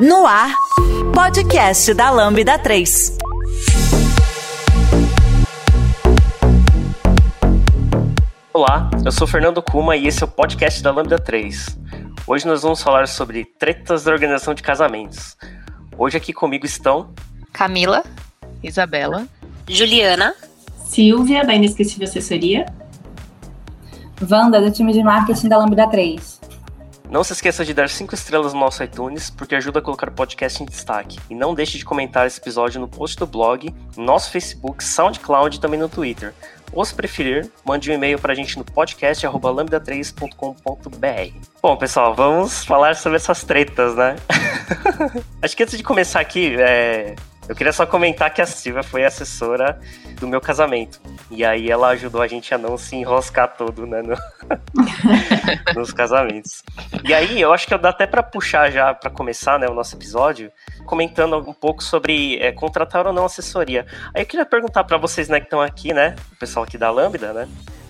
No ar, podcast da Lambda 3. Olá, eu sou Fernando Kuma e esse é o podcast da Lambda 3. Hoje nós vamos falar sobre tretas da organização de casamentos. Hoje aqui comigo estão Camila, Isabela, Juliana, Silvia, da Inesquecível Assessoria, Wanda, do time de marketing da Lambda 3. Não se esqueça de dar 5 estrelas no nosso iTunes, porque ajuda a colocar o podcast em destaque. E não deixe de comentar esse episódio no post do blog, no nosso Facebook, SoundCloud e também no Twitter. Ou se preferir, mande um e-mail para a gente no podcast lambda3.com.br. Bom, pessoal, vamos falar sobre essas tretas, né? Acho que antes de começar aqui, é, eu queria só comentar que a Silvia foi assessora do meu casamento. E aí ela ajudou a gente a não se enroscar todo, né? No... nos casamentos. E aí, eu acho que dá até para puxar já, para começar, né, o nosso episódio, comentando um pouco sobre é, contratar ou não assessoria. Aí eu queria perguntar para vocês, né, que estão aqui, né, o pessoal aqui da Lambda, né,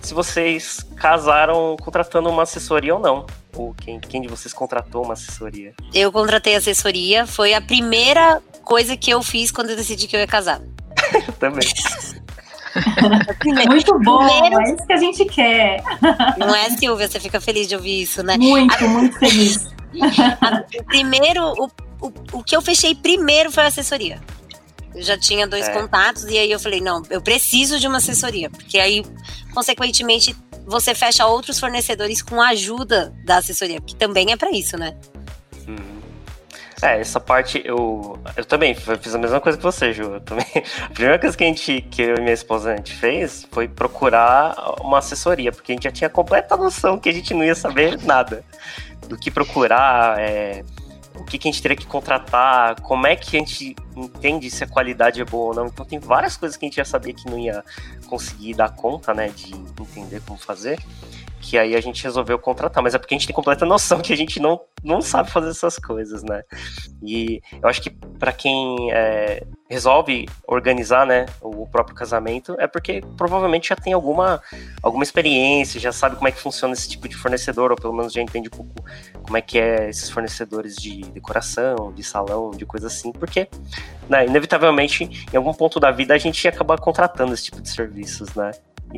se vocês casaram contratando uma assessoria ou não. Ou quem, quem de vocês contratou uma assessoria? Eu contratei assessoria, foi a primeira coisa que eu fiz quando eu decidi que eu ia casar. eu também. muito bom, primeiro... é isso que a gente quer. Não é, Silvia? Você fica feliz de ouvir isso, né? Muito, a... muito feliz. A... primeiro, o, o, o que eu fechei primeiro foi a assessoria. Eu já tinha dois é. contatos e aí eu falei, não, eu preciso de uma assessoria, porque aí, consequentemente, você fecha outros fornecedores com a ajuda da assessoria, que também é para isso, né? Uhum. É, essa parte eu, eu também fiz a mesma coisa que você, Ju. Eu também, a primeira coisa que a gente, que eu e minha esposa a gente fez foi procurar uma assessoria, porque a gente já tinha completa noção que a gente não ia saber nada do que procurar, é, o que, que a gente teria que contratar, como é que a gente entende se a qualidade é boa ou não. Então tem várias coisas que a gente já sabia que não ia conseguir dar conta, né, de entender como fazer que aí a gente resolveu contratar, mas é porque a gente tem completa noção que a gente não, não sabe fazer essas coisas, né? E eu acho que para quem é, resolve organizar, né, o próprio casamento, é porque provavelmente já tem alguma, alguma experiência, já sabe como é que funciona esse tipo de fornecedor, ou pelo menos já entende um pouco como é que é esses fornecedores de decoração, de salão, de coisa assim, porque, né, inevitavelmente, em algum ponto da vida a gente ia acabar contratando esse tipo de serviços, né?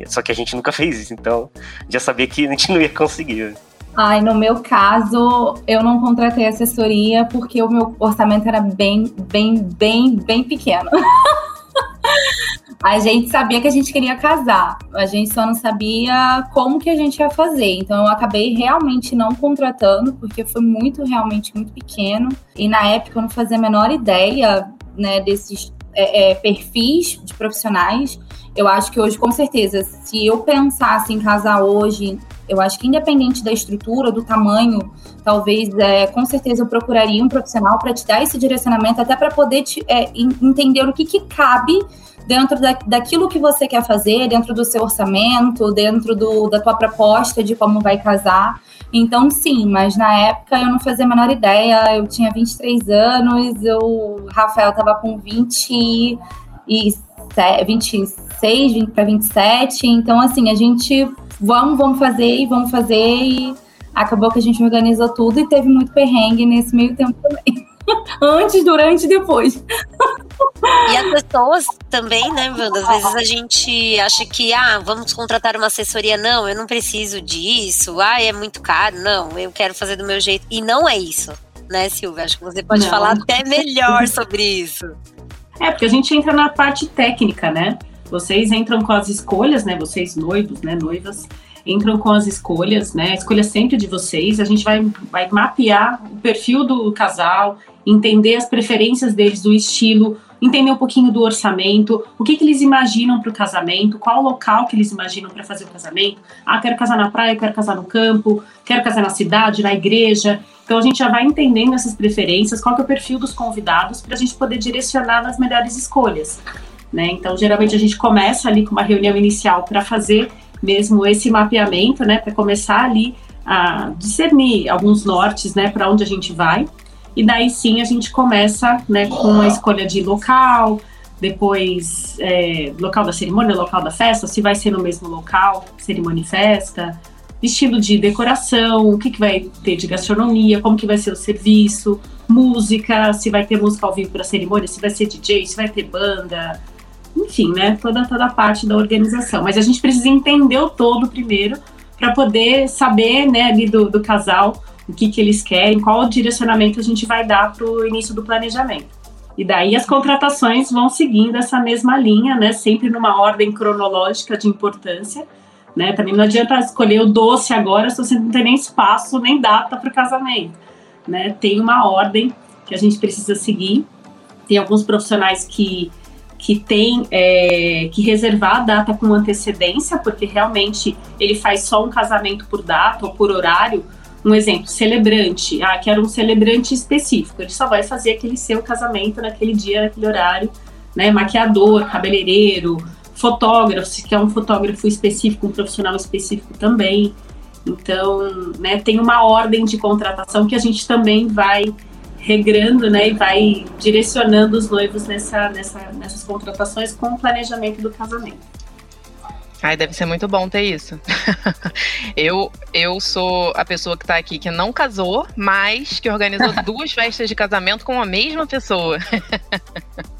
Só que a gente nunca fez isso, então já sabia que a gente não ia conseguir. Ai, no meu caso, eu não contratei assessoria porque o meu orçamento era bem, bem, bem, bem pequeno. a gente sabia que a gente queria casar, a gente só não sabia como que a gente ia fazer. Então eu acabei realmente não contratando porque foi muito, realmente muito pequeno. E na época eu não fazia a menor ideia, né, desses é, é, perfis de profissionais. Eu acho que hoje, com certeza, se eu pensasse em casar hoje, eu acho que independente da estrutura, do tamanho, talvez, é, com certeza, eu procuraria um profissional para te dar esse direcionamento, até para poder te, é, entender o que, que cabe dentro da, daquilo que você quer fazer, dentro do seu orçamento, dentro do, da tua proposta de como vai casar. Então, sim, mas na época eu não fazia a menor ideia. Eu tinha 23 anos, o Rafael estava com 20 e 26, 20 para 27. Então, assim, a gente vamos, vamos fazer e vamos fazer e acabou que a gente organizou tudo e teve muito perrengue nesse meio tempo também. Antes, durante e depois. E as pessoas também, né, Wanda? Às vezes a gente acha que, ah, vamos contratar uma assessoria. Não, eu não preciso disso. Ah, é muito caro. Não, eu quero fazer do meu jeito. E não é isso, né, Silvia? Acho que você pode não. falar até melhor sobre isso. É, porque a gente entra na parte técnica, né? Vocês entram com as escolhas, né? Vocês noivos, né? Noivas entram com as escolhas, né? A escolha sempre de vocês. A gente vai, vai mapear o perfil do casal, entender as preferências deles, do estilo, entender um pouquinho do orçamento, o que, que eles imaginam para o casamento, qual o local que eles imaginam para fazer o casamento. Ah, quero casar na praia, quero casar no campo, quero casar na cidade, na igreja. Então a gente já vai entendendo essas preferências, qual é o perfil dos convidados, para a gente poder direcionar nas melhores escolhas. Né? Então, geralmente a gente começa ali com uma reunião inicial para fazer mesmo esse mapeamento, né, para começar ali a discernir alguns nortes, né, para onde a gente vai. E daí sim a gente começa né, com a escolha de local, depois é, local da cerimônia, local da festa, se vai ser no mesmo local, cerimônia e festa, estilo de decoração, o que, que vai ter de gastronomia, como que vai ser o serviço, música, se vai ter música ao vivo para cerimônia, se vai ser DJ, se vai ter banda, enfim, né? Toda, toda a parte da organização. Mas a gente precisa entender o todo primeiro para poder saber, né, ali do, do casal o que, que eles querem, qual direcionamento a gente vai dar para o início do planejamento. E daí as contratações vão seguindo essa mesma linha, né? Sempre numa ordem cronológica de importância. Né? Também não adianta escolher o doce agora se você não tem nem espaço nem data para o casamento. Né? Tem uma ordem que a gente precisa seguir. Tem alguns profissionais que, que têm é, que reservar a data com antecedência, porque realmente ele faz só um casamento por data ou por horário um exemplo, celebrante. Ah, quero um celebrante específico. Ele só vai fazer aquele seu casamento naquele dia, naquele horário, né? Maquiador, cabeleireiro, fotógrafo, se quer um fotógrafo específico, um profissional específico também. Então, né, tem uma ordem de contratação que a gente também vai regrando, né, e vai direcionando os noivos nessa, nessa, nessas contratações com o planejamento do casamento. Ai, deve ser muito bom ter isso. eu, eu sou a pessoa que tá aqui que não casou, mas que organizou duas festas de casamento com a mesma pessoa.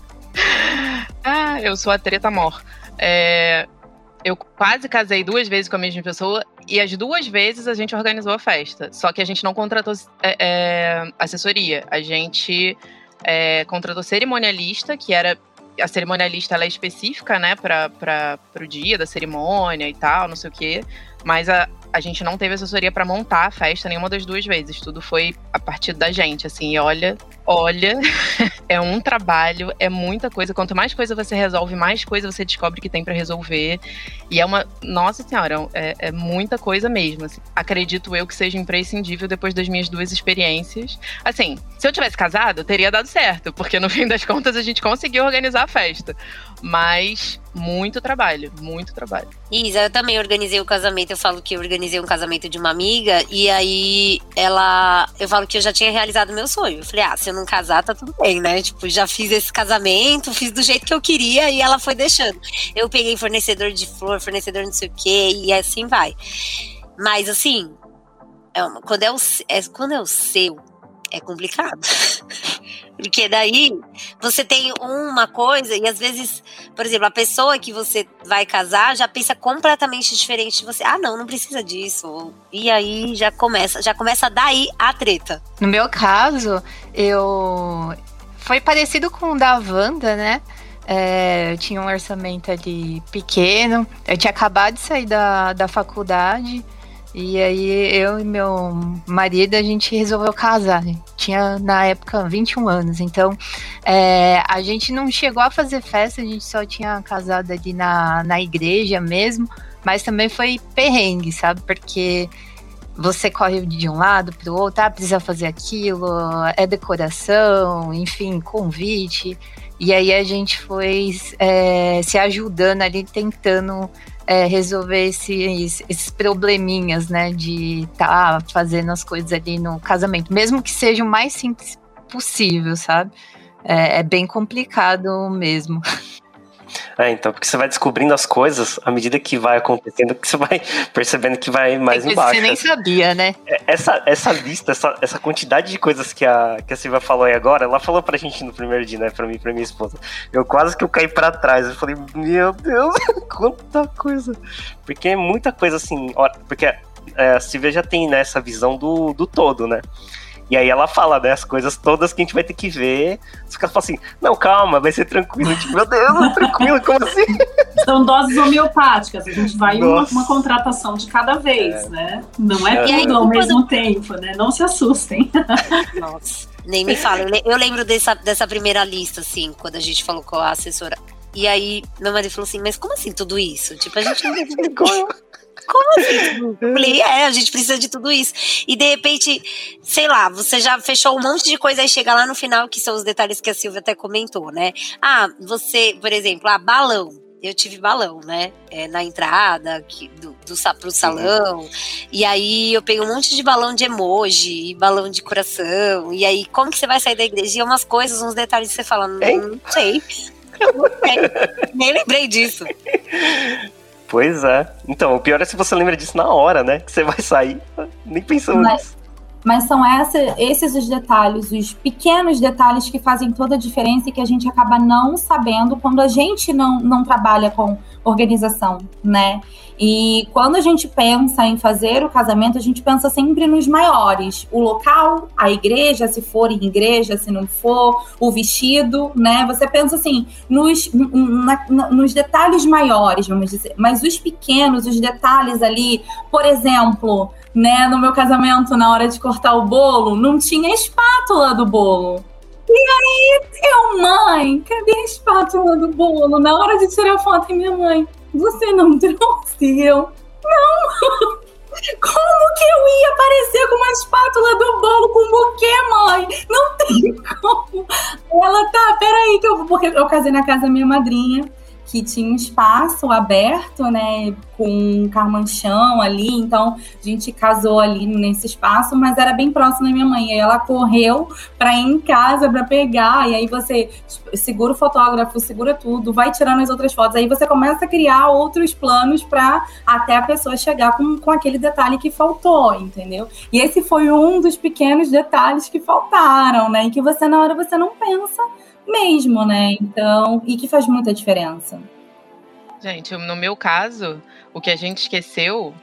ah, eu sou a treta mor. É, eu quase casei duas vezes com a mesma pessoa e as duas vezes a gente organizou a festa. Só que a gente não contratou é, é, assessoria. A gente é, contratou cerimonialista, que era a cerimonialista ela é específica, né, para o dia da cerimônia e tal, não sei o quê. Mas a, a gente não teve assessoria para montar a festa nenhuma das duas vezes. Tudo foi a partir da gente, assim. E olha, olha, é um trabalho, é muita coisa. Quanto mais coisa você resolve, mais coisa você descobre que tem para resolver. E é uma, nossa senhora, é, é muita coisa mesmo. Assim. Acredito eu que seja imprescindível depois das minhas duas experiências. Assim, se eu tivesse casado, teria dado certo, porque no fim das contas a gente conseguiu organizar a festa. Mas muito trabalho, muito trabalho. Isa, eu também organizei o casamento. Eu falo que eu organizei um casamento de uma amiga e aí ela, eu falo que eu já tinha realizado meu sonho. Eu falei, ah, se eu não casar, tá tudo bem, né? Tipo, já fiz esse casamento, fiz do jeito que eu queria e ela foi deixando. Eu peguei fornecedor de flor, fornecedor não sei o quê e assim vai. Mas assim, é uma, quando, é o, é, quando é o seu, é complicado. Porque daí você tem uma coisa e às vezes, por exemplo, a pessoa que você vai casar já pensa completamente diferente de você. Ah, não, não precisa disso. E aí já começa, já começa daí a treta. No meu caso, eu foi parecido com o da Wanda, né? É, eu tinha um orçamento ali pequeno. Eu tinha acabado de sair da, da faculdade. E aí eu e meu marido, a gente resolveu casar. Né? Tinha na época 21 anos. Então é, a gente não chegou a fazer festa, a gente só tinha casado ali na, na igreja mesmo. Mas também foi perrengue, sabe? Porque você corre de um lado para o outro, ah, precisa fazer aquilo, é decoração, enfim, convite. E aí a gente foi é, se ajudando ali, tentando é, resolver esses, esses probleminhas, né? De estar tá fazendo as coisas ali no casamento, mesmo que seja o mais simples possível, sabe? É, é bem complicado mesmo. É, então, porque você vai descobrindo as coisas à medida que vai acontecendo, que você vai percebendo que vai mais embaixo. Você nem sabia, né? É, essa, essa lista, essa, essa quantidade de coisas que a, que a Silvia falou aí agora, ela falou pra gente no primeiro dia, né? Pra mim pra minha esposa. Eu quase que eu caí pra trás. Eu falei, meu Deus, quanta coisa. Porque é muita coisa assim. Porque é, a Silvia já tem né, essa visão do, do todo, né? E aí ela fala, né, as coisas todas que a gente vai ter que ver. Os caras falam assim, não, calma, vai ser tranquilo. Tipo, meu Deus, tranquilo, como assim? São doses homeopáticas, a gente vai uma, uma, contratação de cada vez, é. né? Não é, é. tudo ao mesmo tempo, né? Não se assustem. Nossa, nem me fala. Eu lembro dessa, dessa primeira lista, assim, quando a gente falou com a assessora. E aí, meu marido falou assim, mas como assim tudo isso? Tipo, a gente não explicou. Como assim? Eu falei, é, a gente precisa de tudo isso. E de repente, sei lá, você já fechou um monte de coisa e chega lá no final, que são os detalhes que a Silvia até comentou, né? Ah, você, por exemplo, ah, balão eu tive balão, né? É, na entrada do, do, pro salão. E aí eu peguei um monte de balão de emoji, balão de coração. E aí, como que você vai sair da igreja? E umas coisas, uns detalhes que você fala, não, não sei. Eu não sei. Nem lembrei disso. Pois é. Então, o pior é se você lembra disso na hora, né? Que você vai sair, nem pensando Mas- nisso. Mas são essa, esses os detalhes, os pequenos detalhes que fazem toda a diferença e que a gente acaba não sabendo quando a gente não, não trabalha com organização, né? E quando a gente pensa em fazer o casamento, a gente pensa sempre nos maiores. O local, a igreja, se for em igreja, se não for, o vestido, né? Você pensa assim, nos, na- na- nos detalhes maiores, vamos dizer. Mas os pequenos, os detalhes ali, por exemplo, né, no meu casamento, na hora de cortar o bolo, não tinha espátula do bolo. E aí, eu, mãe, cadê a espátula do bolo? Na hora de tirar foto, e minha mãe, você não trouxe? Eu, não! Como que eu ia aparecer com uma espátula do bolo com buquê, mãe? Não tem como. Ela tá, peraí, que eu. Porque eu casei na casa da minha madrinha, que tinha um espaço aberto, né? Com um carmanchão ali. Então, a gente casou ali nesse espaço, mas era bem próximo da minha mãe. E ela correu pra ir em casa pra pegar. E aí você segura o fotógrafo, segura tudo, vai tirando as outras fotos. Aí você começa a criar outros planos pra até a pessoa chegar com, com aquele detalhe que faltou, entendeu? E esse foi um dos pequenos detalhes que faltaram, né? E que você, na hora, você não pensa mesmo, né? Então, e que faz muita diferença. Gente, no meu caso, o que a gente esqueceu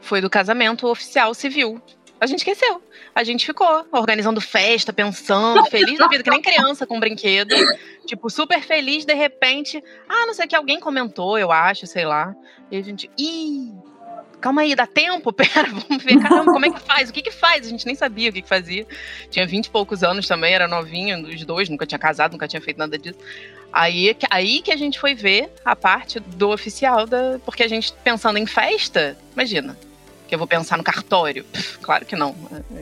foi do casamento oficial civil. A gente esqueceu. A gente ficou organizando festa, pensando, feliz da vida, que nem criança com brinquedo. Tipo, super feliz, de repente. Ah, não sei o que, alguém comentou, eu acho, sei lá. E a gente. Ih! Calma aí, dá tempo? Pera, vamos ver. Caramba, como é que faz? O que que faz? A gente nem sabia o que que fazia. Tinha vinte e poucos anos também, era novinho, os dois, nunca tinha casado, nunca tinha feito nada disso. Aí, que- aí que a gente foi ver a parte do oficial, da, porque a gente pensando em festa, imagina, que eu vou pensar no cartório. Pff, claro que não.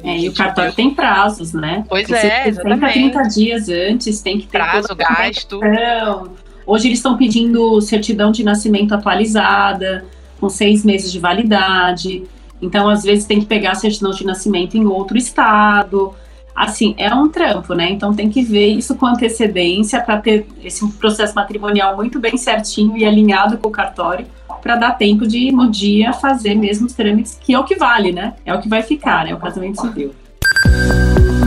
É, e o cartório tem prazos, né? Pois que é, ser 60 a exatamente. 30 dias antes, tem que ter prazo, gasto. Hoje eles estão pedindo certidão de nascimento atualizada, com seis meses de validade. Então, às vezes, tem que pegar a certidão de nascimento em outro estado. Assim, é um trampo, né? Então, tem que ver isso com antecedência para ter esse processo matrimonial muito bem certinho e alinhado com o cartório, para dar tempo de, no dia, fazer mesmo os trâmites, que é o que vale, né? É o que vai ficar, né? O casamento civil.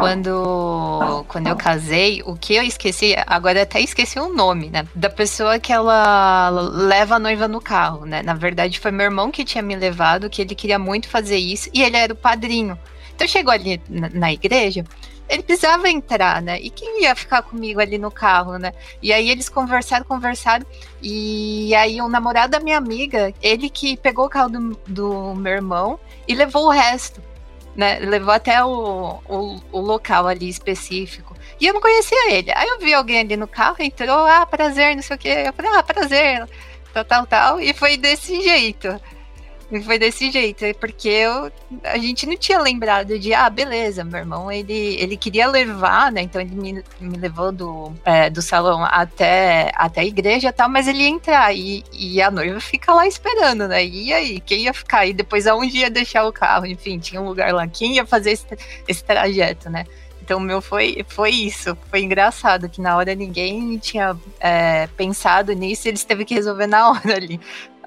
quando, quando eu casei, o que eu esqueci, agora até esqueci o nome, né? Da pessoa que ela leva a noiva no carro, né? Na verdade, foi meu irmão que tinha me levado, que ele queria muito fazer isso, e ele era o padrinho. Então chegou ali na, na igreja, ele precisava entrar, né? E quem ia ficar comigo ali no carro, né? E aí eles conversaram, conversaram, e aí o namorado da minha amiga, ele que pegou o carro do, do meu irmão e levou o resto né? Levou até o, o, o local ali específico. E eu não conhecia ele. Aí eu vi alguém ali no carro, entrou, ah, prazer, não sei o quê. Eu falei, ah, prazer, tal, tal, tal. E foi desse jeito. E foi desse jeito, é porque eu, a gente não tinha lembrado de, ah, beleza, meu irmão, ele, ele queria levar, né? Então ele me, me levou do, é, do salão até, até a igreja e tal, mas ele ia entrar e, e a noiva fica lá esperando, né? E aí, quem ia ficar? E depois aonde ia deixar o carro? Enfim, tinha um lugar lá. Quem ia fazer esse, esse trajeto, né? Então meu foi, foi isso. Foi engraçado que na hora ninguém tinha é, pensado nisso eles teve que resolver na hora ali.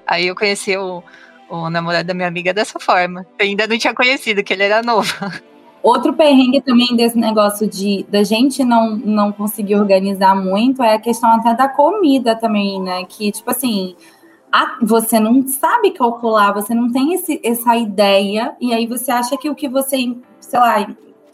Aí eu conheci o, o namorado da minha amiga dessa forma. Eu ainda não tinha conhecido, que ele era novo. Outro perrengue também desse negócio de da gente não, não conseguir organizar muito é a questão até da comida também, né? Que, tipo assim, a- você não sabe calcular, você não tem esse, essa ideia, e aí você acha que o que você, sei lá,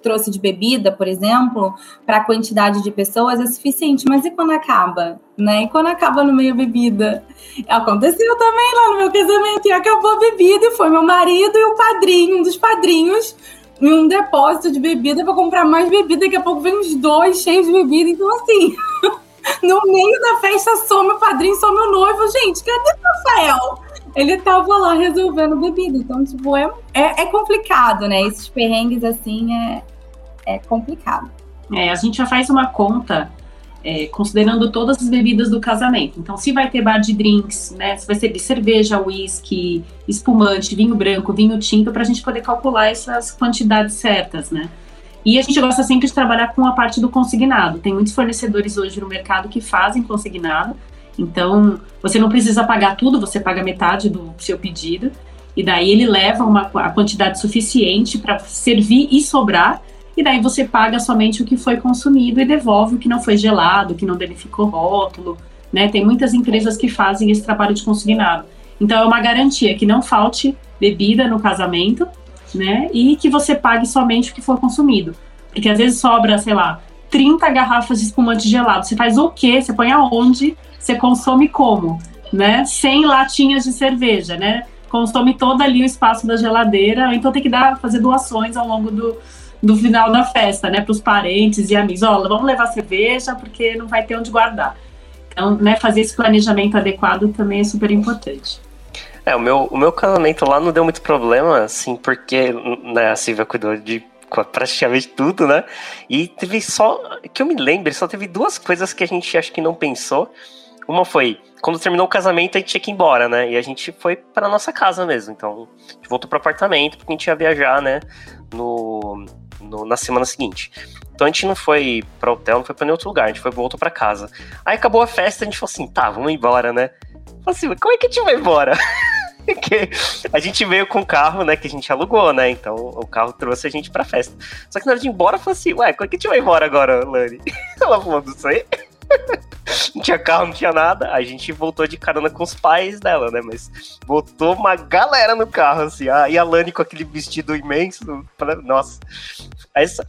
trouxe de bebida, por exemplo, para a quantidade de pessoas é suficiente. Mas e quando acaba? Né? E quando acaba no meio bebida? Aconteceu também lá no meu casamento, e acabou a bebida, e foi meu marido e o padrinho, um dos padrinhos, em um depósito de bebida para comprar mais bebida. Daqui a pouco vem uns dois cheios de bebida. Então, assim, no meio da festa some o padrinho, some o noivo. Gente, cadê o Rafael? Ele tava lá resolvendo bebida. Então, tipo, é, é, é complicado, né? Esses perrengues assim é, é complicado. É, a gente já faz uma conta é, considerando todas as bebidas do casamento. Então, se vai ter bar de drinks, né? Se vai ser de cerveja, uísque, espumante, vinho branco, vinho tinto, para a gente poder calcular essas quantidades certas, né? E a gente gosta sempre de trabalhar com a parte do consignado. Tem muitos fornecedores hoje no mercado que fazem consignado. Então, você não precisa pagar tudo, você paga metade do seu pedido. E daí ele leva uma, a quantidade suficiente para servir e sobrar. E daí você paga somente o que foi consumido e devolve o que não foi gelado, o que não danificou rótulo. Né? Tem muitas empresas que fazem esse trabalho de consignado. Então é uma garantia que não falte bebida no casamento né? E que você pague somente o que for consumido. Porque às vezes sobra, sei lá, 30 garrafas de espumante gelado. Você faz o quê? Você põe aonde? Você consome como? Né? 100 latinhas de cerveja, né? Consome todo ali o espaço da geladeira. Então tem que dar, fazer doações ao longo do, do final da festa, né? Para os parentes e amigos. Ó, vamos levar cerveja porque não vai ter onde guardar. Então, né, fazer esse planejamento adequado também é super importante. É, o meu, o meu casamento lá não deu muito problema, assim, porque né, a Silvia cuidou de praticamente tudo, né? E teve só, que eu me lembro, só teve duas coisas que a gente acho que não pensou. Uma foi, quando terminou o casamento, a gente tinha que ir embora, né? E a gente foi para nossa casa mesmo. Então, a gente voltou para apartamento, porque a gente ia viajar, né? No, no, na semana seguinte. Então a gente não foi para hotel, não foi para nenhum outro lugar, a gente foi voltou para casa. Aí acabou a festa, a gente falou assim, tá, vamos embora, né? Falei assim, como é que a gente vai embora? que a gente veio com o carro, né, que a gente alugou, né? Então o carro trouxe a gente pra festa. Só que na hora de ir embora, eu falei assim, ué, como é que a gente vai embora agora, Lani? Ela falou, não sei. não tinha carro, não tinha nada. A gente voltou de carona com os pais dela, né? Mas voltou uma galera no carro, assim. Ah, e a Lani com aquele vestido imenso. Nossa. Essa,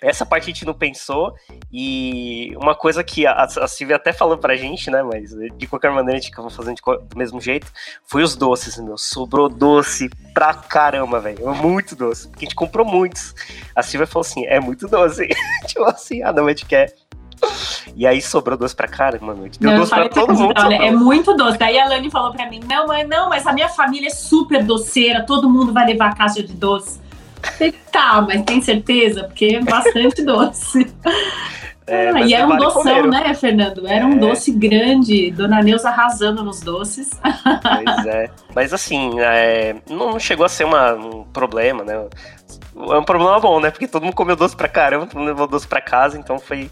essa parte a gente não pensou. E uma coisa que a, a Silvia até falou pra gente, né? Mas de qualquer maneira a gente acabou fazendo do mesmo jeito. Foi os doces, meu. Sobrou doce pra caramba, velho. Muito doce. Porque a gente comprou muitos. A Silvia falou assim: é muito doce. tipo assim, ah, não, a gente quer. E aí sobrou doce pra caramba, mano. Deu não, doce pra todo mundo. Olha, é muito doce. Daí a Lani falou pra mim: não, mãe, não, mas a minha família é super doceira, todo mundo vai levar caixa de doce. Falei, tá, mas tem certeza? Porque é bastante doce. É, ah, e era um doção, comer. né, Fernando? Era um é. doce grande, Dona Neuza arrasando nos doces. Pois é. Mas assim, é, não chegou a ser uma, um problema, né? É um problema bom, né? Porque todo mundo comeu doce pra caramba, todo mundo levou doce pra casa, então foi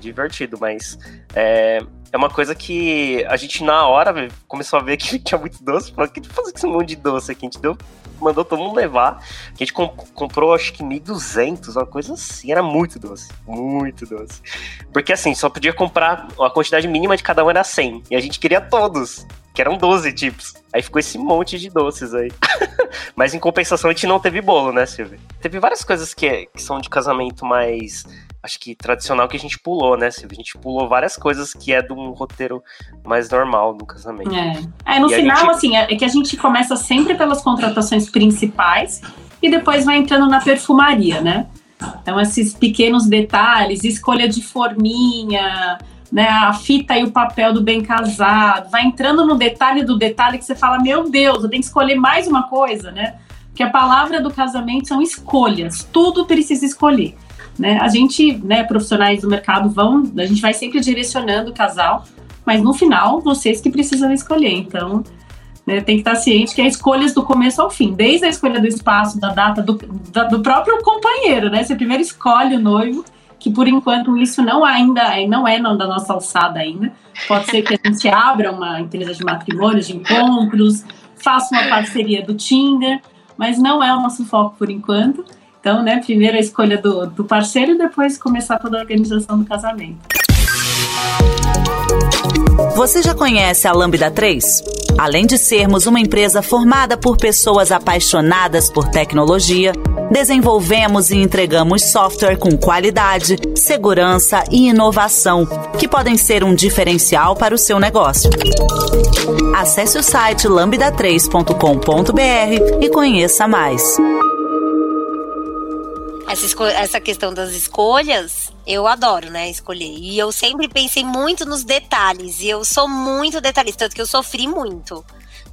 divertido. Mas é, é uma coisa que a gente, na hora, começou a ver que tinha muito doce. Falou, o que fazer com esse monte de doce aqui? A gente deu mandou todo mundo levar. A gente comp comprou acho que 1.200, uma coisa assim. Era muito doce. Muito doce. Porque assim, só podia comprar. A quantidade mínima de cada um era 100. E a gente queria todos. Que eram 12 tipos. Aí ficou esse monte de doces aí. Mas em compensação a gente não teve bolo, né, Silvia? Teve várias coisas que, que são de casamento mais acho que tradicional que a gente pulou, né? A gente pulou várias coisas que é de um roteiro mais normal no casamento. É, é no e final, gente... assim, é que a gente começa sempre pelas contratações principais e depois vai entrando na perfumaria, né? Então, esses pequenos detalhes, escolha de forminha, né, a fita e o papel do bem casado, vai entrando no detalhe do detalhe que você fala, meu Deus, eu tenho que escolher mais uma coisa, né? Porque a palavra do casamento são escolhas, tudo precisa escolher. Né? A gente, né, profissionais do mercado vão, a gente vai sempre direcionando o casal, mas no final, vocês que precisam escolher. Então, né, tem que estar ciente que é escolhas do começo ao fim, desde a escolha do espaço, da data, do, da, do próprio companheiro, né? Você primeiro escolhe o noivo, que por enquanto isso não ainda não é não da nossa alçada ainda. Pode ser que a gente abra uma empresa de matrimônios, de encontros, faça uma parceria do Tinder, mas não é o nosso foco por enquanto. Então, né, primeiro a escolha do, do parceiro e depois começar toda a organização do casamento. Você já conhece a Lambda 3? Além de sermos uma empresa formada por pessoas apaixonadas por tecnologia, desenvolvemos e entregamos software com qualidade, segurança e inovação, que podem ser um diferencial para o seu negócio. Acesse o site lambda3.com.br e conheça mais essa, essa questão das escolhas, eu adoro, né, escolher. E eu sempre pensei muito nos detalhes. E eu sou muito detalhista, tanto que eu sofri muito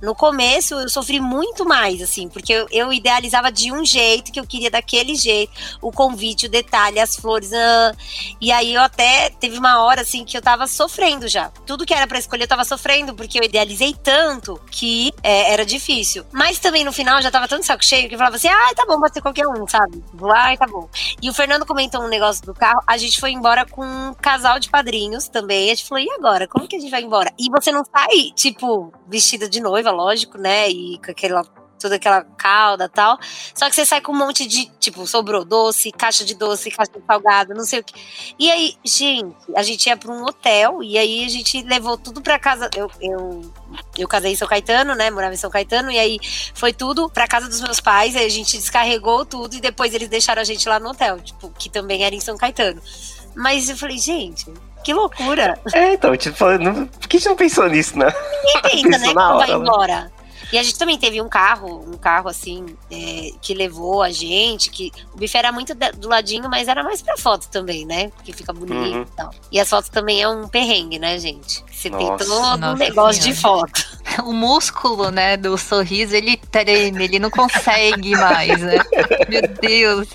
No começo eu sofri muito mais, assim, porque eu, eu idealizava de um jeito, que eu queria daquele jeito, o convite, o detalhe, as flores. Ah, e aí eu até teve uma hora, assim, que eu tava sofrendo já. Tudo que era para escolher eu tava sofrendo, porque eu idealizei tanto que é, era difícil. Mas também no final já tava tanto saco cheio que eu falava assim: ah, tá bom, pode ser qualquer um, sabe? Ai, tá bom. E o Fernando comentou um negócio do carro, a gente foi embora com um casal de padrinhos também. A gente falou: e agora? Como que a gente vai embora? E você não sai, tipo, vestida de noiva, lógico, né? E com aquela toda aquela calda tal. Só que você sai com um monte de, tipo, sobrou doce, caixa de doce, caixa de salgado, não sei o que. E aí, gente, a gente ia para um hotel e aí a gente levou tudo para casa. Eu, eu, eu casei em São Caetano, né? Morava em São Caetano e aí foi tudo para casa dos meus pais. Aí a gente descarregou tudo e depois eles deixaram a gente lá no hotel, tipo, que também era em São Caetano. Mas eu falei, gente, que loucura. É, então, tipo, por que a gente não pensou nisso, né? Ninguém pensa, né? Quando vai né? embora. E a gente também teve um carro, um carro assim, é, que levou a gente, que o bife era muito do ladinho, mas era mais pra foto também, né? Que fica bonito uhum. e tal. E as fotos também é um perrengue, né, gente? Você Nossa. tem todo Nossa um negócio senhora. de foto. O músculo, né, do sorriso, ele treme, ele não consegue mais, né? Meu Deus.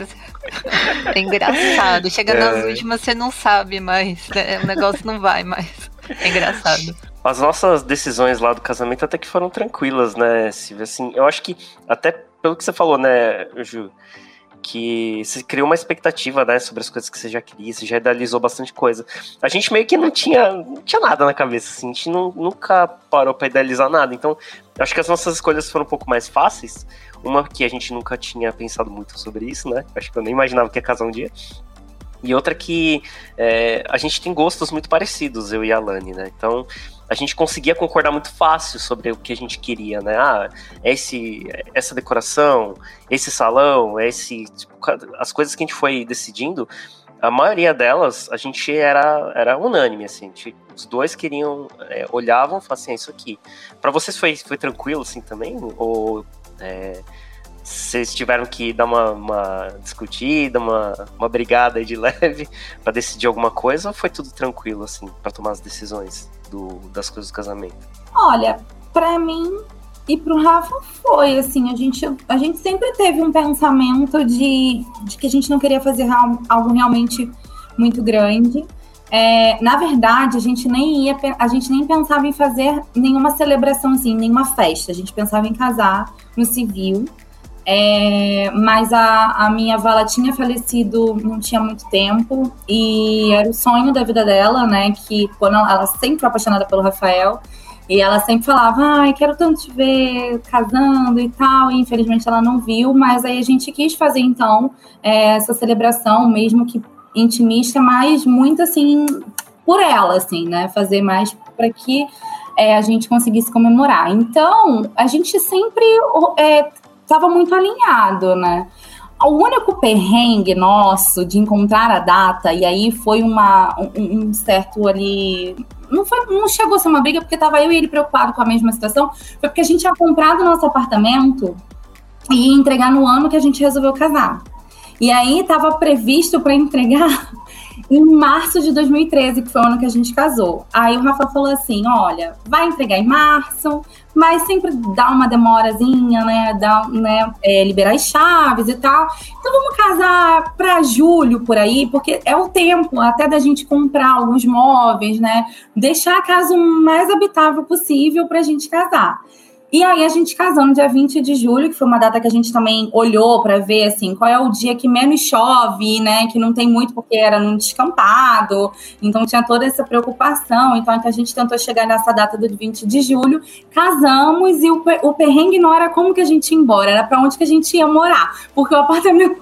É engraçado. Chega é. nas últimas, você não sabe mais. Né? O negócio não vai mais. É engraçado. As nossas decisões lá do casamento até que foram tranquilas, né, Silvia? Assim, eu acho que, até pelo que você falou, né, Ju, que você criou uma expectativa, né, sobre as coisas que você já queria, você já idealizou bastante coisa. A gente meio que não tinha, não tinha nada na cabeça, assim, a gente não, nunca parou para idealizar nada. Então, acho que as nossas escolhas foram um pouco mais fáceis. Uma que a gente nunca tinha pensado muito sobre isso, né? Acho que eu nem imaginava que ia casar um dia. E outra que é, a gente tem gostos muito parecidos, eu e a Lani, né? Então, a gente conseguia concordar muito fácil sobre o que a gente queria, né? Ah, esse, essa decoração, esse salão, esse tipo, as coisas que a gente foi decidindo, a maioria delas a gente era, era unânime, assim, gente, os dois queriam, é, olhavam e falavam assim, é isso aqui. Para vocês foi, foi tranquilo assim também? Ou é, vocês tiveram que dar uma, uma discutida, uma, uma brigada de leve para decidir alguma coisa ou foi tudo tranquilo assim para tomar as decisões? do, das coisas do casamento? Olha, para mim e pro Rafa foi assim, a gente, a gente sempre teve um pensamento de, de que a gente não queria fazer algo realmente muito grande. É, na verdade, a gente nem ia, a gente nem pensava em fazer nenhuma celebração assim, nenhuma festa. A gente pensava em casar no civil. É, mas a, a minha avó ela tinha falecido não tinha muito tempo e era o sonho da vida dela, né? Que quando ela, ela sempre foi apaixonada pelo Rafael e ela sempre falava, ai, quero tanto te ver casando e tal. E infelizmente ela não viu, mas aí a gente quis fazer então é, essa celebração, mesmo que intimista, mas muito assim por ela, assim, né? Fazer mais para que é, a gente conseguisse comemorar. Então, a gente sempre é, estava muito alinhado, né? O único perrengue nosso de encontrar a data, e aí foi uma, um, um certo ali. Não, foi, não chegou a ser uma briga, porque tava eu e ele preocupado com a mesma situação. Foi porque a gente tinha comprado nosso apartamento e ia entregar no ano que a gente resolveu casar. E aí estava previsto para entregar em março de 2013, que foi o ano que a gente casou. Aí o Rafa falou assim: olha, vai entregar em março, mas sempre dá uma demorazinha, né? Dá, né é, liberar as chaves e tal. Então vamos casar para julho por aí, porque é o tempo até da gente comprar alguns móveis, né? Deixar a casa o mais habitável possível para a gente casar. E aí a gente casou no dia 20 de julho, que foi uma data que a gente também olhou para ver assim, qual é o dia que menos chove, né, que não tem muito porque era num descampado. Então tinha toda essa preocupação. Então a gente tentou chegar nessa data do 20 de julho, casamos e o, o perrengue não era como que a gente ia embora, era para onde que a gente ia morar, porque o apartamento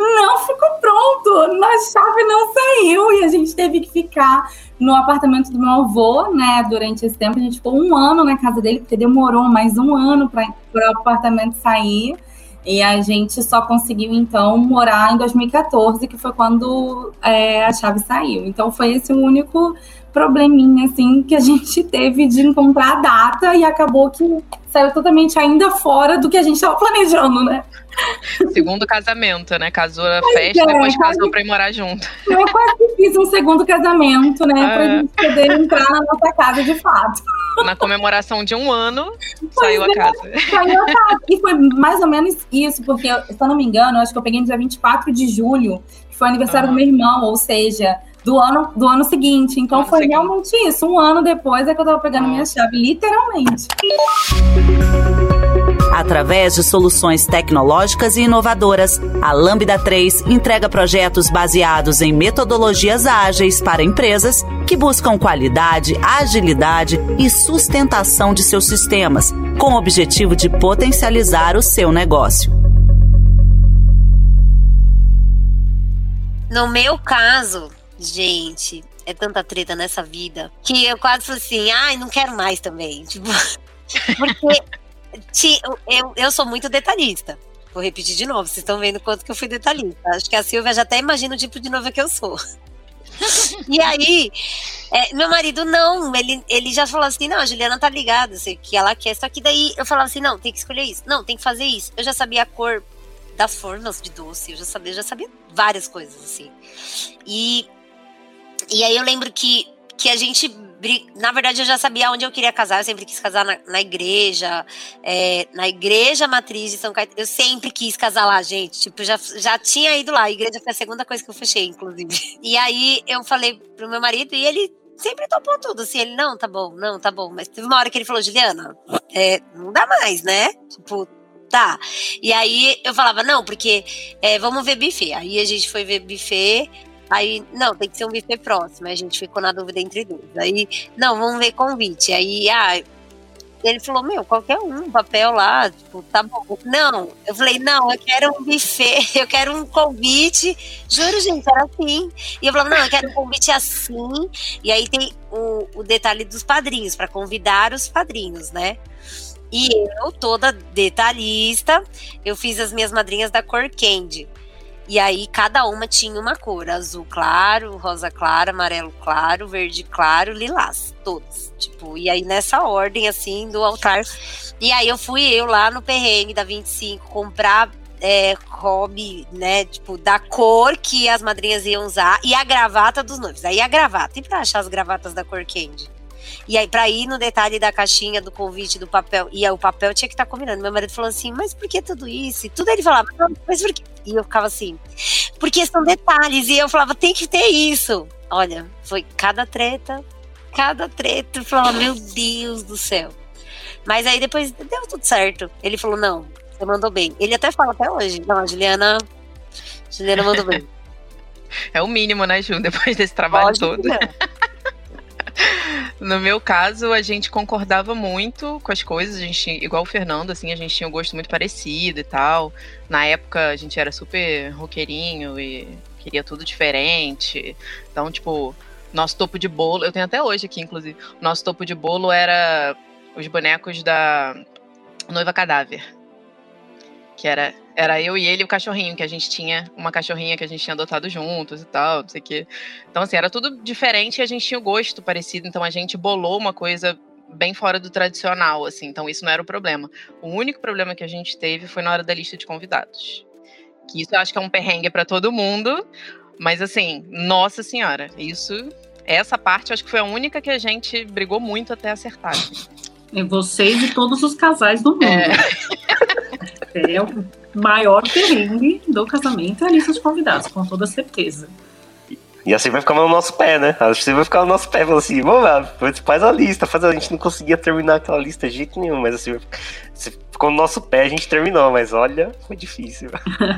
não ficou pronto, a chave não saiu e a gente teve que ficar no apartamento do meu avô, né? Durante esse tempo, a gente ficou um ano na casa dele, porque demorou mais um ano para o apartamento sair. E a gente só conseguiu, então, morar em 2014, que foi quando é, a chave saiu. Então, foi esse o único probleminha, assim, que a gente teve de encontrar a data e acabou que saiu totalmente ainda fora do que a gente estava planejando, né? Segundo casamento, né? Casou a festa, é, depois casou pra ir morar junto. Eu quase fiz um segundo casamento, né? É. Pra gente poder entrar na nossa casa de fato. Na comemoração de um ano, saiu a é, casa. Saiu a casa. E foi mais ou menos isso, porque, se eu não me engano, acho que eu peguei no dia 24 de julho, que foi o aniversário do meu irmão, ou seja, do ano, do ano seguinte. Então foi seguinte. realmente isso. Um ano depois é que eu tava pegando minha chave, literalmente. Através de soluções tecnológicas e inovadoras, a Lambda 3 entrega projetos baseados em metodologias ágeis para empresas que buscam qualidade, agilidade e sustentação de seus sistemas, com o objetivo de potencializar o seu negócio. No meu caso, gente, é tanta treta nessa vida que eu quase falei assim, ai, não quero mais também. Tipo, porque eu, eu sou muito detalhista. Vou repetir de novo, vocês estão vendo quanto que eu fui detalhista. Acho que a Silvia já até imagina o tipo de noiva que eu sou. e aí, é, meu marido não, ele, ele já falou assim: não, a Juliana tá ligada, sei que ela quer. Só que daí eu falava assim: não, tem que escolher isso, não, tem que fazer isso. Eu já sabia a cor das formas de doce, eu já sabia, eu já sabia várias coisas, assim. E, e aí eu lembro que, que a gente na verdade, eu já sabia onde eu queria casar. Eu sempre quis casar na, na igreja, é, na igreja matriz de São Caetano. Eu sempre quis casar lá, gente. Tipo, já, já tinha ido lá. A igreja foi a segunda coisa que eu fechei, inclusive. E aí eu falei pro meu marido e ele sempre topou tudo. Assim, ele, não, tá bom, não, tá bom. Mas teve uma hora que ele falou, Juliana, é, não dá mais, né? Tipo, tá. E aí eu falava, não, porque é, vamos ver buffet. Aí a gente foi ver buffet. Aí, não, tem que ser um buffet próximo. Aí a gente ficou na dúvida entre dois. Aí, não, vamos ver convite. Aí, ah, ele falou, meu, qualquer um, papel lá, tipo, tá bom. Não, eu falei, não, eu quero um buffet, eu quero um convite. Juro, gente, era assim. E eu falava, não, eu quero um convite assim. E aí tem o, o detalhe dos padrinhos, para convidar os padrinhos, né? E eu, toda detalhista, eu fiz as minhas madrinhas da cor candy. E aí cada uma tinha uma cor: azul claro, rosa claro, amarelo claro, verde claro, lilás, todas. Tipo, e aí nessa ordem assim do altar. E aí eu fui eu lá no perrengue da 25 comprar é, hobby, né? Tipo, da cor que as madrinhas iam usar e a gravata dos noivos. Aí a gravata. E pra achar as gravatas da cor candy? E aí, pra ir no detalhe da caixinha, do convite, do papel, e aí, o papel tinha que estar tá combinando. Meu marido falou assim, mas por que tudo isso? E tudo ele falava, mas por que? E eu ficava assim, porque são detalhes. E eu falava, tem que ter isso. Olha, foi cada treta, cada treta. Eu falava, meu Deus do céu. Mas aí depois deu tudo certo. Ele falou, não, você mandou bem. Ele até fala até hoje, não, a Juliana, Juliana mandou bem. É o mínimo, né, Ju? Depois desse trabalho Pode todo. No meu caso, a gente concordava muito com as coisas, a gente, igual o Fernando, assim, a gente tinha um gosto muito parecido e tal. Na época, a gente era super roqueirinho e queria tudo diferente. Então, tipo, nosso topo de bolo, eu tenho até hoje aqui, inclusive, nosso topo de bolo era os bonecos da Noiva Cadáver que era, era eu e ele e o cachorrinho, que a gente tinha uma cachorrinha que a gente tinha adotado juntos e tal, não sei o quê. Então, assim, era tudo diferente e a gente tinha o gosto parecido, então a gente bolou uma coisa bem fora do tradicional, assim, então isso não era o problema. O único problema que a gente teve foi na hora da lista de convidados. Que isso eu acho que é um perrengue para todo mundo, mas assim, nossa senhora, isso, essa parte eu acho que foi a única que a gente brigou muito até acertar. Assim. É vocês e todos os casais do mundo. É. é o maior perrengue do casamento é a lista de convidados, com toda certeza. E assim vai ficar no nosso pé, né? Assim vai ficar no nosso pé, falando assim, vamos lá, faz a lista, faz a... a gente não conseguia terminar aquela lista de jeito nenhum, mas assim, ficou no nosso pé, a gente terminou, mas olha, foi difícil.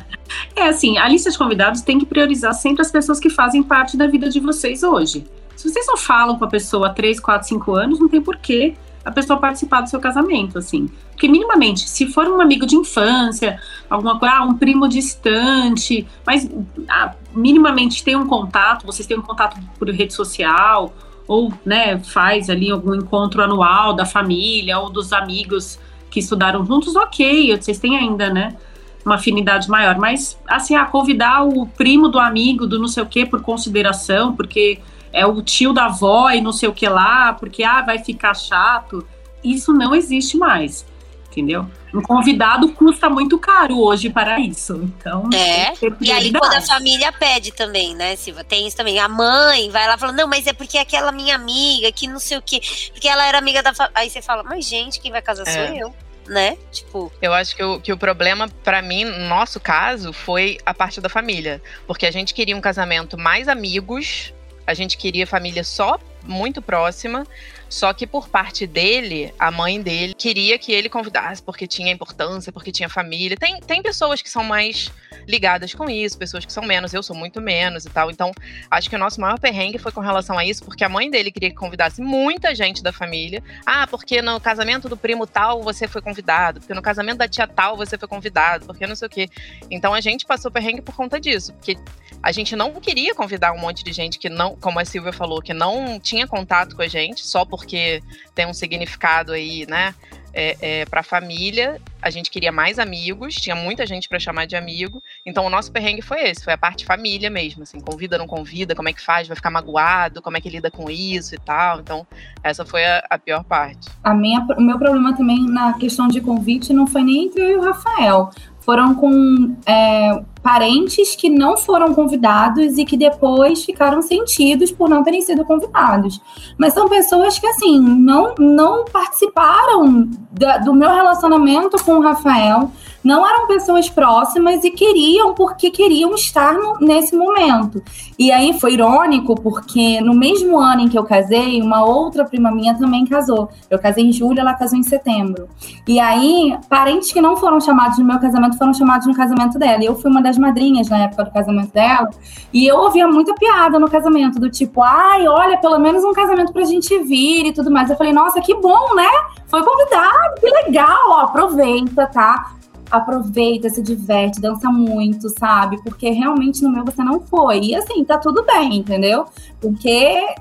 é assim, a lista de convidados tem que priorizar sempre as pessoas que fazem parte da vida de vocês hoje. Se vocês não falam com a pessoa há 3, 4, 5 anos, não tem porquê a pessoa participar do seu casamento, assim. Porque minimamente, se for um amigo de infância, alguma coisa, ah, um primo distante, mas ah, minimamente tem um contato, vocês têm um contato por rede social, ou, né, faz ali algum encontro anual da família ou dos amigos que estudaram juntos, ok, vocês têm ainda, né, uma afinidade maior, mas, assim, ah, convidar o primo do amigo do não sei o que por consideração, porque é o tio da avó e não sei o que lá, porque ah, vai ficar chato. Isso não existe mais. entendeu? Um convidado custa muito caro hoje para isso. Então, é. E aí, quando a família pede também, né, Silva? Tem isso também. A mãe vai lá falando, não, mas é porque aquela minha amiga, que não sei o quê, porque ela era amiga da família. Aí você fala, mas gente, quem vai casar é. sou eu. Né? Tipo. Eu acho que o, que o problema, para mim, no nosso caso, foi a parte da família. Porque a gente queria um casamento mais amigos, a gente queria família só muito próxima. Só que por parte dele, a mãe dele queria que ele convidasse porque tinha importância, porque tinha família. Tem, tem pessoas que são mais ligadas com isso, pessoas que são menos, eu sou muito menos e tal. Então, acho que o nosso maior perrengue foi com relação a isso, porque a mãe dele queria que convidasse muita gente da família. Ah, porque no casamento do primo tal você foi convidado, porque no casamento da tia tal você foi convidado, porque não sei o quê. Então a gente passou perrengue por conta disso, porque a gente não queria convidar um monte de gente que não, como a Silvia falou, que não tinha contato com a gente, só porque tem um significado aí, né? É, é, para a família, a gente queria mais amigos, tinha muita gente para chamar de amigo. Então o nosso perrengue foi esse, foi a parte família mesmo, assim, convida, não convida, como é que faz, vai ficar magoado, como é que lida com isso e tal. Então essa foi a, a pior parte. A minha, o meu problema também na questão de convite não foi nem entre eu e o Rafael, foram com é, parentes que não foram convidados e que depois ficaram sentidos por não terem sido convidados. Mas são pessoas que, assim, não, não participaram da, do meu relacionamento com o Rafael, não eram pessoas próximas e queriam porque queriam estar no, nesse momento. E aí foi irônico, porque no mesmo ano em que eu casei, uma outra prima minha também casou. Eu casei em julho, ela casou em setembro. E aí, parentes que não foram chamados no meu casamento foram chamados no casamento dela. Eu fui uma das madrinhas na época do casamento dela, e eu ouvia muita piada no casamento, do tipo, ai, olha, pelo menos um casamento pra gente vir e tudo mais. Eu falei, nossa, que bom, né? Foi convidado, que legal, ó, aproveita, tá? Aproveita, se diverte, dança muito, sabe? Porque realmente no meu você não foi. E assim, tá tudo bem, entendeu? Porque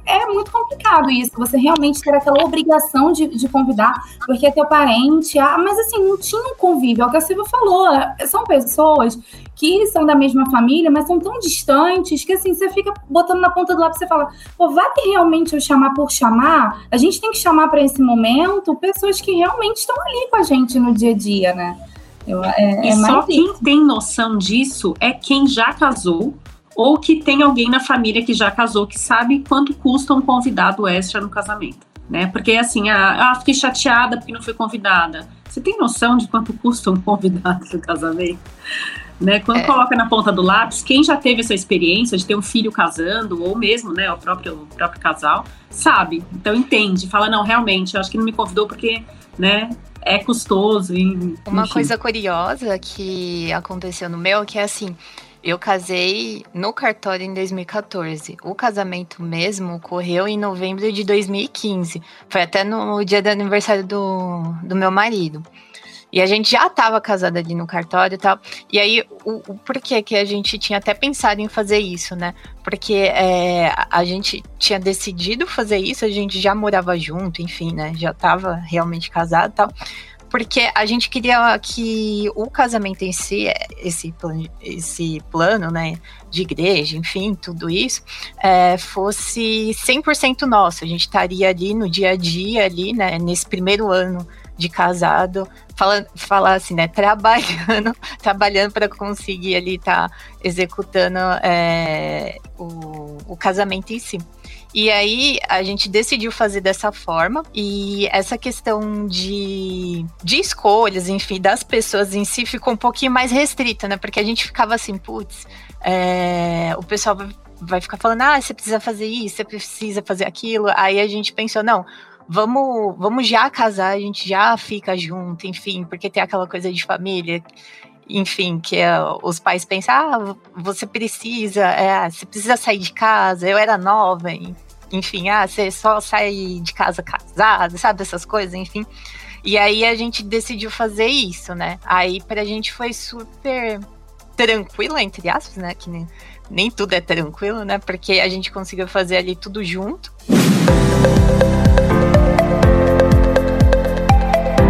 é muito complicado isso, você realmente ter aquela obrigação de, de convidar, porque é teu parente, ah, mas assim, não tinha um convívio, é o que a Silvia falou, são pessoas que são da mesma família, mas são tão distantes que assim, você fica botando na ponta do lápis, você fala, pô, vai que realmente eu chamar por chamar? A gente tem que chamar para esse momento pessoas que realmente estão ali com a gente no dia a dia, né? Eu, é, e é só quem isso. tem noção disso é quem já casou ou que tem alguém na família que já casou que sabe quanto custa um convidado extra no casamento, né? Porque assim, ah, ah fiquei chateada porque não foi convidada. Você tem noção de quanto custa um convidado no casamento? Né? Quando é. coloca na ponta do lápis, quem já teve essa experiência de ter um filho casando, ou mesmo né, o, próprio, o próprio casal, sabe. Então entende, fala, não, realmente, eu acho que não me convidou porque né, é custoso. E, Uma coisa curiosa que aconteceu no meu, que é assim, eu casei no cartório em 2014. O casamento mesmo ocorreu em novembro de 2015. Foi até no dia do aniversário do, do meu marido. E a gente já estava casada ali no cartório e tal. E aí, o, o porquê que a gente tinha até pensado em fazer isso, né? Porque é, a gente tinha decidido fazer isso, a gente já morava junto, enfim, né? Já estava realmente casado e tal porque a gente queria que o casamento em si, esse plano, esse plano né, de igreja, enfim, tudo isso, é, fosse 100% nosso. A gente estaria ali no dia a dia, ali, né, nesse primeiro ano de casado, falando, falar assim, né, trabalhando, trabalhando para conseguir ali estar tá executando é, o, o casamento em si. E aí a gente decidiu fazer dessa forma. E essa questão de, de escolhas, enfim, das pessoas em si ficou um pouquinho mais restrita, né? Porque a gente ficava assim, putz, é, o pessoal vai ficar falando, ah, você precisa fazer isso, você precisa fazer aquilo. Aí a gente pensou, não, vamos, vamos já casar, a gente já fica junto, enfim, porque tem aquela coisa de família, enfim, que é, os pais pensam, ah, você precisa, é, você precisa sair de casa, eu era nova, enfim, ah, você só sai de casa casada, sabe, essas coisas, enfim. E aí a gente decidiu fazer isso, né? Aí pra gente foi super tranquilo, entre aspas, né? Que nem, nem tudo é tranquilo, né? Porque a gente conseguiu fazer ali tudo junto.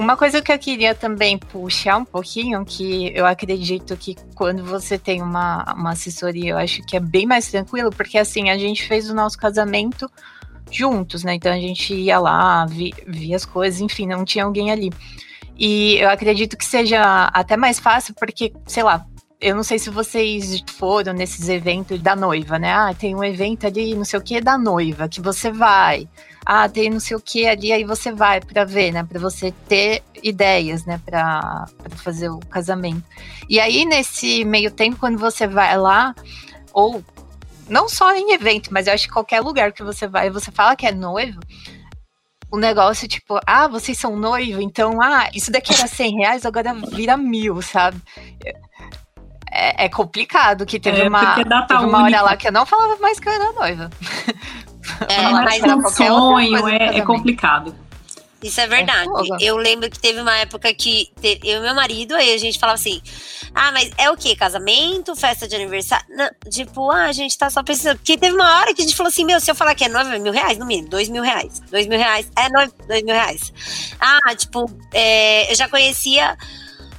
Uma coisa que eu queria também puxar um pouquinho, que eu acredito que quando você tem uma, uma assessoria, eu acho que é bem mais tranquilo, porque assim, a gente fez o nosso casamento juntos, né? Então a gente ia lá, via, via as coisas, enfim, não tinha alguém ali. E eu acredito que seja até mais fácil, porque, sei lá, eu não sei se vocês foram nesses eventos da noiva, né? Ah, tem um evento ali, não sei o que, da noiva, que você vai ah, tem não sei o que ali, aí você vai para ver, né? Para você ter ideias, né? Para fazer o casamento. E aí, nesse meio tempo, quando você vai lá, ou não só em evento, mas eu acho que qualquer lugar que você vai, você fala que é noivo, o negócio, tipo, ah, vocês são noivo, então, ah, isso daqui era 100 reais, agora vira mil, sabe? É, é complicado, que teve, é, uma, teve uma hora lá que eu não falava mais que eu era noiva. É, mas um sonho é, é complicado. Isso é verdade. É eu lembro que teve uma época que eu e meu marido, aí a gente falava assim: ah, mas é o que? Casamento, festa de aniversário? Não, tipo, ah, a gente tá só pensando. Porque teve uma hora que a gente falou assim: meu, se eu falar que é noiva, é mil reais, no mínimo, dois mil reais. Dois mil reais. É noiva, dois mil reais. Ah, tipo, é, eu já conhecia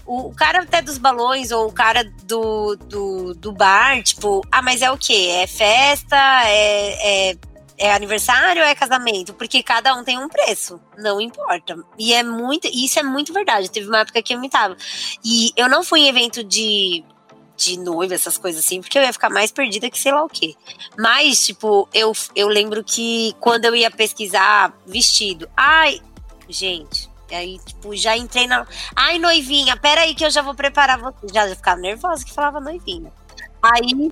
o, cara até dos balões ou o cara do, do, do bar, tipo, ah, mas é o que? É festa? É, é é aniversário ou é casamento? Porque cada um tem um preço, não importa. E é muito, isso é muito verdade. Teve uma época que eu me tava. E eu não fui em evento de de noiva, essas coisas assim, porque eu ia ficar mais perdida que sei lá o quê. Mas, tipo, eu, eu lembro que quando eu ia pesquisar vestido, ai, gente, aí, tipo, já entrei na. Ai, noivinha, peraí que eu já vou preparar você. Já, já ficava nervosa que falava noivinha. Aí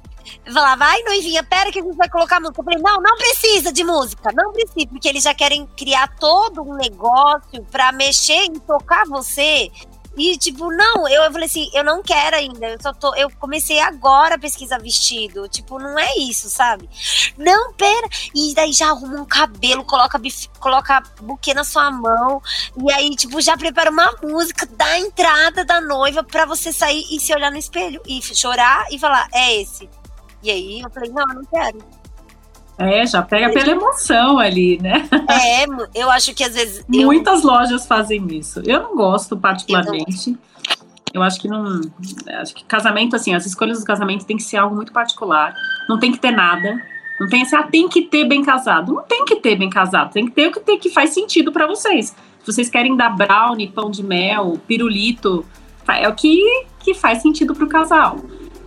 falava, ai, noivinha, pera que a gente vai colocar música. Eu falei, não, não precisa de música, não precisa, porque eles já querem criar todo um negócio pra mexer e tocar você e, tipo, não, eu, eu falei assim, eu não quero ainda. Eu só tô. Eu comecei agora a pesquisar vestido. Tipo, não é isso, sabe? Não, pera. E daí já arruma um cabelo, coloca, coloca buquê na sua mão. E aí, tipo, já prepara uma música da entrada da noiva pra você sair e se olhar no espelho. E chorar e falar, é esse. E aí eu falei, não, eu não quero. É, já pega pela emoção ali, né? É, eu acho que às vezes. Muitas eu... lojas fazem isso. Eu não gosto particularmente. Eu acho que não. Acho que casamento, assim, as escolhas do casamento tem que ser algo muito particular. Não tem que ter nada. Não tem assim, ah, tem que ter bem casado. Não tem que ter bem casado. Tem que ter o que, ter, que faz sentido para vocês. Se vocês querem dar brownie, pão de mel, pirulito, é o que, que faz sentido pro casal.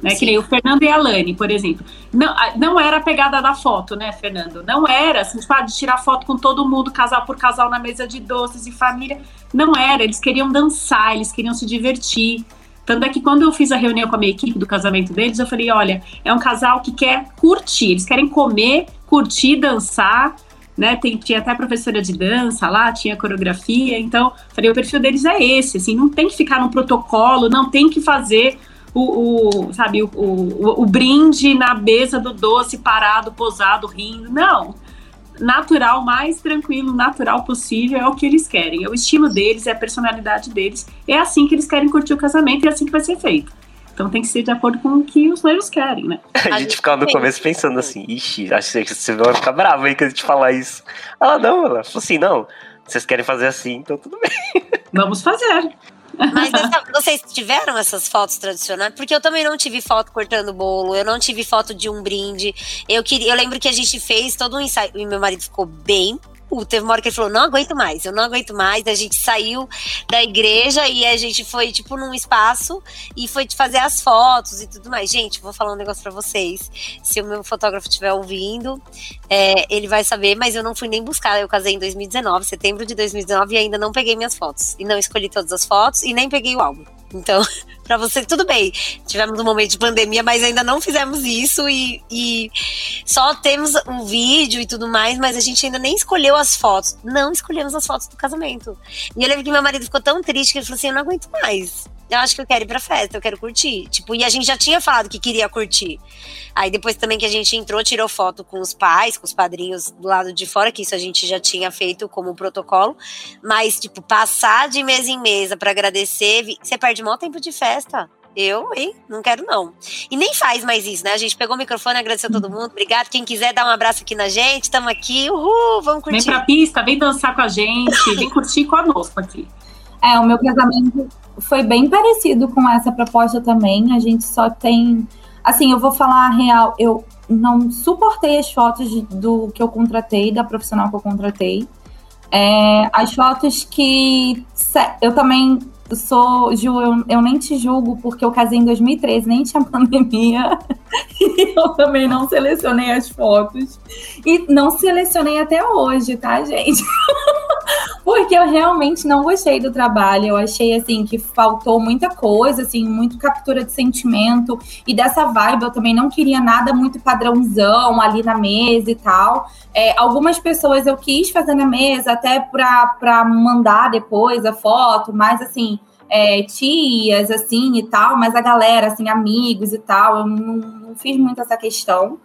Né? Que nem o Fernando e a Lani, por exemplo. Não, não era a pegada da foto, né, Fernando? Não era, assim, tipo, ah, de tirar foto com todo mundo, casal por casal, na mesa de doces e família. Não era, eles queriam dançar, eles queriam se divertir. Tanto é que quando eu fiz a reunião com a minha equipe do casamento deles, eu falei: olha, é um casal que quer curtir, eles querem comer, curtir, dançar, né? Tem, tinha até professora de dança lá, tinha coreografia, então falei: o perfil deles é esse, assim, não tem que ficar no protocolo, não tem que fazer o, o sabe, o, o, o, brinde na mesa do doce, parado, posado, rindo. Não. Natural, mais tranquilo, natural possível é o que eles querem. É o estilo deles, é a personalidade deles. É assim que eles querem curtir o casamento e é assim que vai ser feito. Então tem que ser de acordo com o que os noivos querem, né? A gente ficava no começo pensando assim, ixi, acho que você vai ficar bravo aí que a gente falar isso. Ela não, ela falou assim, não, vocês querem fazer assim, então tudo bem. Vamos fazer. Mas essa, vocês tiveram essas fotos tradicionais? Porque eu também não tive foto cortando bolo, eu não tive foto de um brinde. Eu queria, eu lembro que a gente fez todo um ensaio e meu marido ficou bem Teve uma hora que ele falou: não aguento mais, eu não aguento mais. A gente saiu da igreja e a gente foi, tipo, num espaço e foi fazer as fotos e tudo mais. Gente, vou falar um negócio pra vocês. Se o meu fotógrafo estiver ouvindo, é, ele vai saber, mas eu não fui nem buscar. Eu casei em 2019, setembro de 2019, e ainda não peguei minhas fotos. E não escolhi todas as fotos e nem peguei o álbum. Então, para você, tudo bem. Tivemos um momento de pandemia, mas ainda não fizemos isso e, e só temos um vídeo e tudo mais, mas a gente ainda nem escolheu as fotos. Não escolhemos as fotos do casamento. E eu lembro que meu marido ficou tão triste que ele falou assim: eu não aguento mais eu acho que eu quero ir pra festa, eu quero curtir. Tipo, e a gente já tinha falado que queria curtir. Aí depois também que a gente entrou, tirou foto com os pais, com os padrinhos do lado de fora, que isso a gente já tinha feito como protocolo. Mas, tipo, passar de mesa em mesa para agradecer, você perde maior tempo de festa. Eu, hein? Não quero, não. E nem faz mais isso, né? A gente pegou o microfone, agradeceu todo mundo. Obrigado. Quem quiser dar um abraço aqui na gente, estamos aqui. Uhul, vamos curtir. Vem pra pista, vem dançar com a gente, vem curtir conosco aqui. É, o meu casamento foi bem parecido com essa proposta também. A gente só tem. Assim, eu vou falar a real. Eu não suportei as fotos do que eu contratei, da profissional que eu contratei. É, as fotos que. Eu também sou, Ju, eu, eu, nem te julgo porque eu casei em 2013, nem tinha pandemia. e eu também não selecionei as fotos. E não selecionei até hoje, tá, gente? porque eu realmente não gostei do trabalho. Eu achei, assim, que faltou muita coisa, assim, muito captura de sentimento. E dessa vibe eu também não queria nada muito padrãozão ali na mesa e tal. É, algumas pessoas eu quis fazer na mesa até para mandar depois a foto, mas assim, é, tias, assim, e tal, mas a galera, assim, amigos e tal, eu não, não fiz muito essa questão.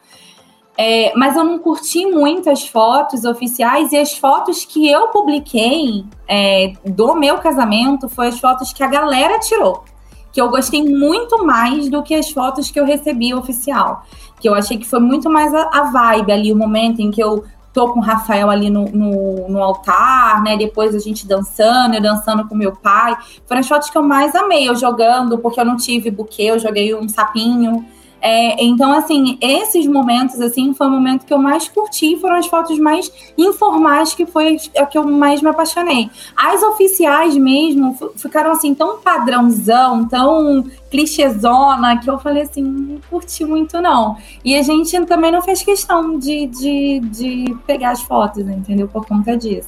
É, mas eu não curti muito as fotos oficiais e as fotos que eu publiquei é, do meu casamento foi as fotos que a galera tirou. Que eu gostei muito mais do que as fotos que eu recebi oficial. Que eu achei que foi muito mais a, a vibe ali, o momento em que eu tô com o Rafael ali no, no, no, altar, né? Depois a gente dançando, eu dançando com meu pai. Foram as fotos que eu mais amei, eu jogando, porque eu não tive buquê, eu joguei um sapinho. É, então, assim, esses momentos, assim, foi o momento que eu mais curti, foram as fotos mais informais, que foi a que eu mais me apaixonei. As oficiais mesmo ficaram, assim, tão padrãozão, tão clichêzona, que eu falei assim, não curti muito não. E a gente também não fez questão de, de, de pegar as fotos, entendeu? Por conta disso.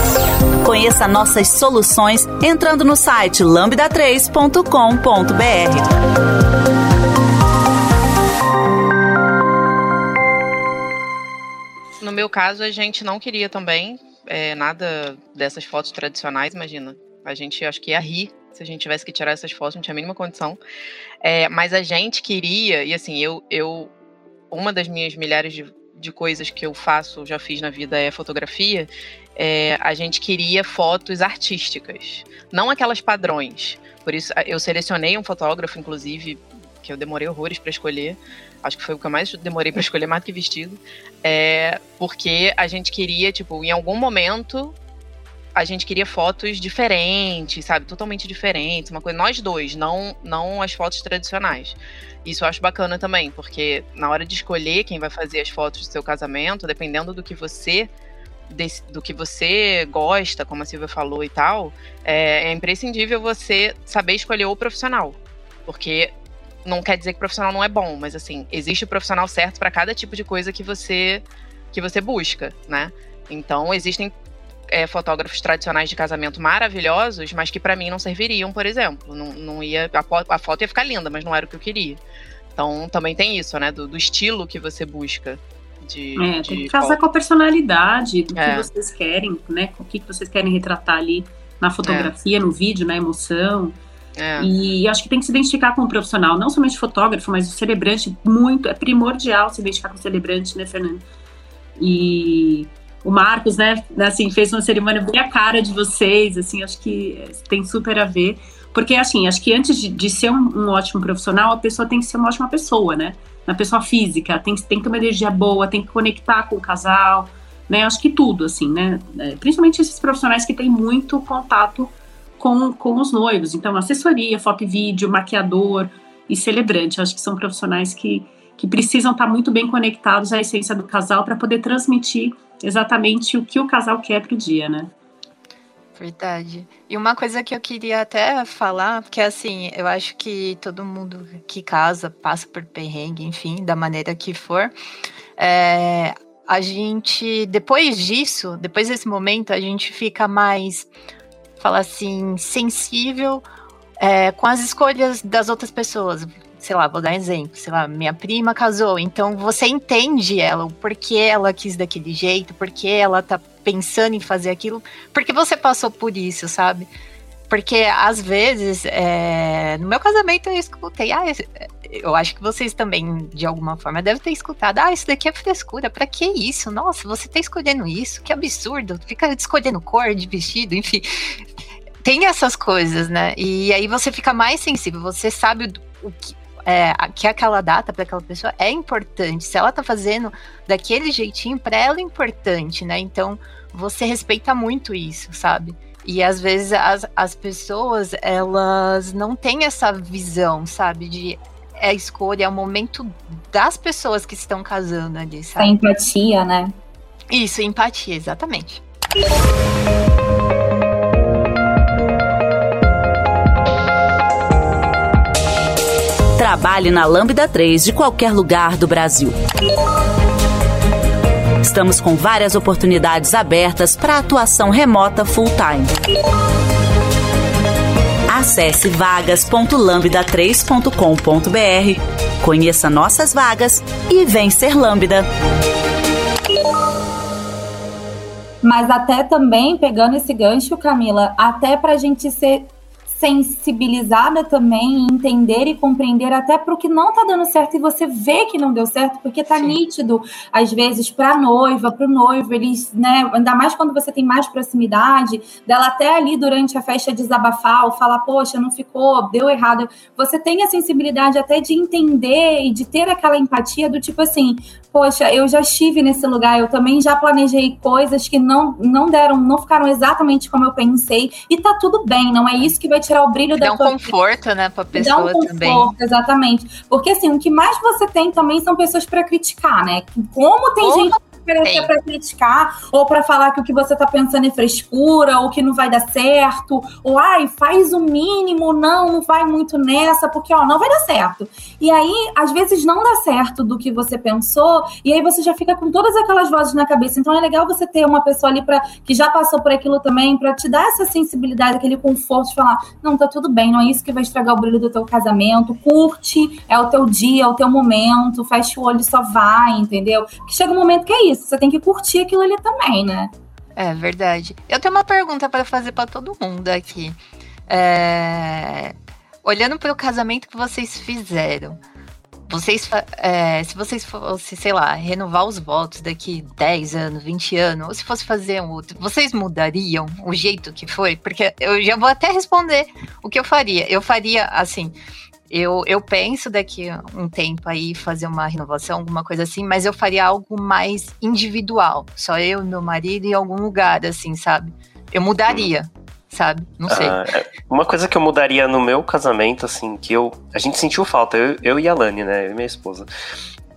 Conheça nossas soluções entrando no site lambda3.com.br. No meu caso, a gente não queria também é, nada dessas fotos tradicionais, imagina. A gente acho que ia rir se a gente tivesse que tirar essas fotos, não tinha a mínima condição. É, mas a gente queria, e assim, eu, eu uma das minhas milhares de, de coisas que eu faço, já fiz na vida é fotografia, é, a gente queria fotos artísticas, não aquelas padrões. Por isso, eu selecionei um fotógrafo, inclusive, que eu demorei horrores para escolher. Acho que foi o que eu mais demorei para escolher, mais do que vestido. É, porque a gente queria, tipo, em algum momento, a gente queria fotos diferentes, sabe? Totalmente diferentes. Uma coisa, nós dois, não, não as fotos tradicionais. Isso eu acho bacana também, porque na hora de escolher quem vai fazer as fotos do seu casamento, dependendo do que você desse, do que você gosta, como a Silvia falou e tal, é, é imprescindível você saber escolher o profissional. Porque não quer dizer que o profissional não é bom, mas assim, existe o profissional certo para cada tipo de coisa que você que você busca, né? Então, existem é, fotógrafos tradicionais de casamento maravilhosos, mas que para mim não serviriam, por exemplo. Não, não ia a, a, foto ia ficar linda, mas não era o que eu queria. Então, também tem isso, né? Do, do estilo que você busca de. É, de tem que casar com a personalidade do é. que vocês querem, né? O que vocês querem retratar ali na fotografia, é. no vídeo, na emoção. É. E acho que tem que se identificar com o profissional, não somente fotógrafo, mas o celebrante, muito, é primordial se identificar com o celebrante, né, Fernando? E o Marcos, né, assim, fez uma cerimônia bem a cara de vocês, assim, acho que tem super a ver. Porque, assim, acho que antes de, de ser um, um, ótimo profissional, a pessoa tem que ser uma ótima pessoa, né? Na pessoa física, tem, tem que ter uma energia boa, tem que conectar com o casal, né? Acho que tudo, assim, né? É, principalmente esses profissionais que têm muito contato com, com os noivos. Então, assessoria, foto e vídeo, maquiador e celebrante. Acho que são profissionais que, que precisam estar muito bem conectados à essência do casal para poder transmitir exatamente o que o casal quer para o dia, né? Verdade. E uma coisa que eu queria até falar, porque assim, eu acho que todo mundo que casa passa por perrengue, enfim, da maneira que for. É, a gente, depois disso, depois desse momento, a gente fica mais fala assim, sensível é, com as escolhas das outras pessoas. Sei lá, vou dar exemplo. Sei lá, minha prima casou, então você entende ela, o porquê ela quis daquele jeito, porquê ela tá pensando em fazer aquilo, porque você passou por isso, sabe? Porque às vezes, é, no meu casamento eu escutei, ah, eu acho que vocês também, de alguma forma, devem ter escutado, ah, isso daqui é frescura, pra que isso? Nossa, você tá escolhendo isso, que absurdo, fica escolhendo cor de vestido, enfim. Tem essas coisas, né? E aí você fica mais sensível, você sabe o que, é, que aquela data para aquela pessoa é importante. Se ela tá fazendo daquele jeitinho, para ela é importante, né? Então você respeita muito isso, sabe? E às vezes as, as pessoas, elas não têm essa visão, sabe? De é a escolha, é o momento das pessoas que estão casando ali, sabe? A empatia, né? Isso, empatia, exatamente. Trabalhe na Lambda 3 de qualquer lugar do Brasil. Estamos com várias oportunidades abertas para atuação remota full-time. Acesse vagas.lambda3.com.br, conheça nossas vagas e vem ser Lambda. Mas até também, pegando esse gancho, Camila, até para a gente ser sensibilizada também, entender e compreender até para o que não está dando certo e você vê que não deu certo, porque tá Sim. nítido, às vezes, para a noiva, para o noivo, eles, né, ainda mais quando você tem mais proximidade, dela até ali durante a festa desabafar ou falar, poxa, não ficou, deu errado. Você tem a sensibilidade até de entender e de ter aquela empatia do tipo assim, poxa, eu já estive nesse lugar, eu também já planejei coisas que não, não deram, não ficaram exatamente como eu pensei, e tá tudo bem, não é isso que vai te tirar o brilho da Dá um conforto, vida. né, pra pessoa Dá um conforto, também. exatamente. Porque assim, o que mais você tem também são pessoas para criticar, né? Como tem gente é para criticar, ou para falar que o que você tá pensando é frescura, ou que não vai dar certo, ou ai, faz o mínimo, não, não vai muito nessa, porque ó, não vai dar certo. E aí, às vezes não dá certo do que você pensou, e aí você já fica com todas aquelas vozes na cabeça. Então é legal você ter uma pessoa ali para que já passou por aquilo também, para te dar essa sensibilidade, aquele conforto de falar: "Não, tá tudo bem, não é isso que vai estragar o brilho do teu casamento. Curte, é o teu dia, é o teu momento, fecha o olho e só vai", entendeu? Que chega um momento que é isso isso. Você tem que curtir aquilo ali também, né? É verdade. Eu tenho uma pergunta para fazer para todo mundo aqui. É... Olhando para o casamento que vocês fizeram, vocês, é, se vocês fossem, sei lá, renovar os votos daqui 10 anos, 20 anos, ou se fosse fazer um outro, vocês mudariam o jeito que foi? Porque eu já vou até responder o que eu faria. Eu faria assim. Eu, eu penso daqui um tempo aí fazer uma renovação, alguma coisa assim, mas eu faria algo mais individual. Só eu, meu marido em algum lugar, assim, sabe? Eu mudaria, sabe? Não sei. Ah, é, uma coisa que eu mudaria no meu casamento, assim, que eu. A gente sentiu falta, eu, eu e a Lani, né? Eu e minha esposa.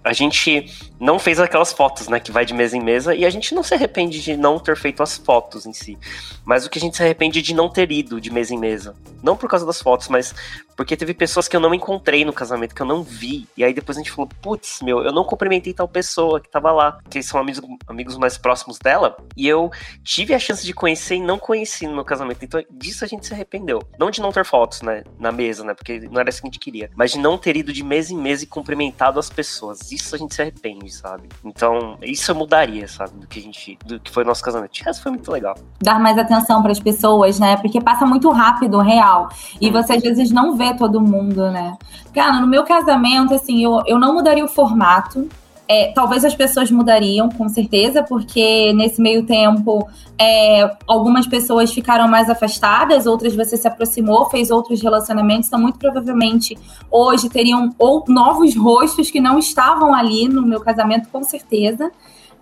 A gente não fez aquelas fotos, né, que vai de mesa em mesa, e a gente não se arrepende de não ter feito as fotos em si. Mas o que a gente se arrepende de não ter ido de mesa em mesa. Não por causa das fotos, mas porque teve pessoas que eu não encontrei no casamento, que eu não vi. E aí depois a gente falou, putz, meu, eu não cumprimentei tal pessoa que tava lá, que são amigos, amigos mais próximos dela, e eu tive a chance de conhecer e não conheci no meu casamento. Então disso a gente se arrependeu. Não de não ter fotos, né, na mesa, né, porque não era isso que a gente queria, mas de não ter ido de mesa em mesa e cumprimentado as pessoas. Isso a gente se arrepende sabe? Então, isso mudaria, sabe? Do que a gente. Do que foi o nosso casamento. Isso foi muito legal. Dar mais atenção para as pessoas, né? Porque passa muito rápido, real. E você às vezes não vê todo mundo, né? Cara, no meu casamento, assim, eu, eu não mudaria o formato. É, talvez as pessoas mudariam, com certeza, porque nesse meio tempo é, algumas pessoas ficaram mais afastadas, outras você se aproximou, fez outros relacionamentos, então muito provavelmente hoje teriam ou novos rostos que não estavam ali no meu casamento, com certeza.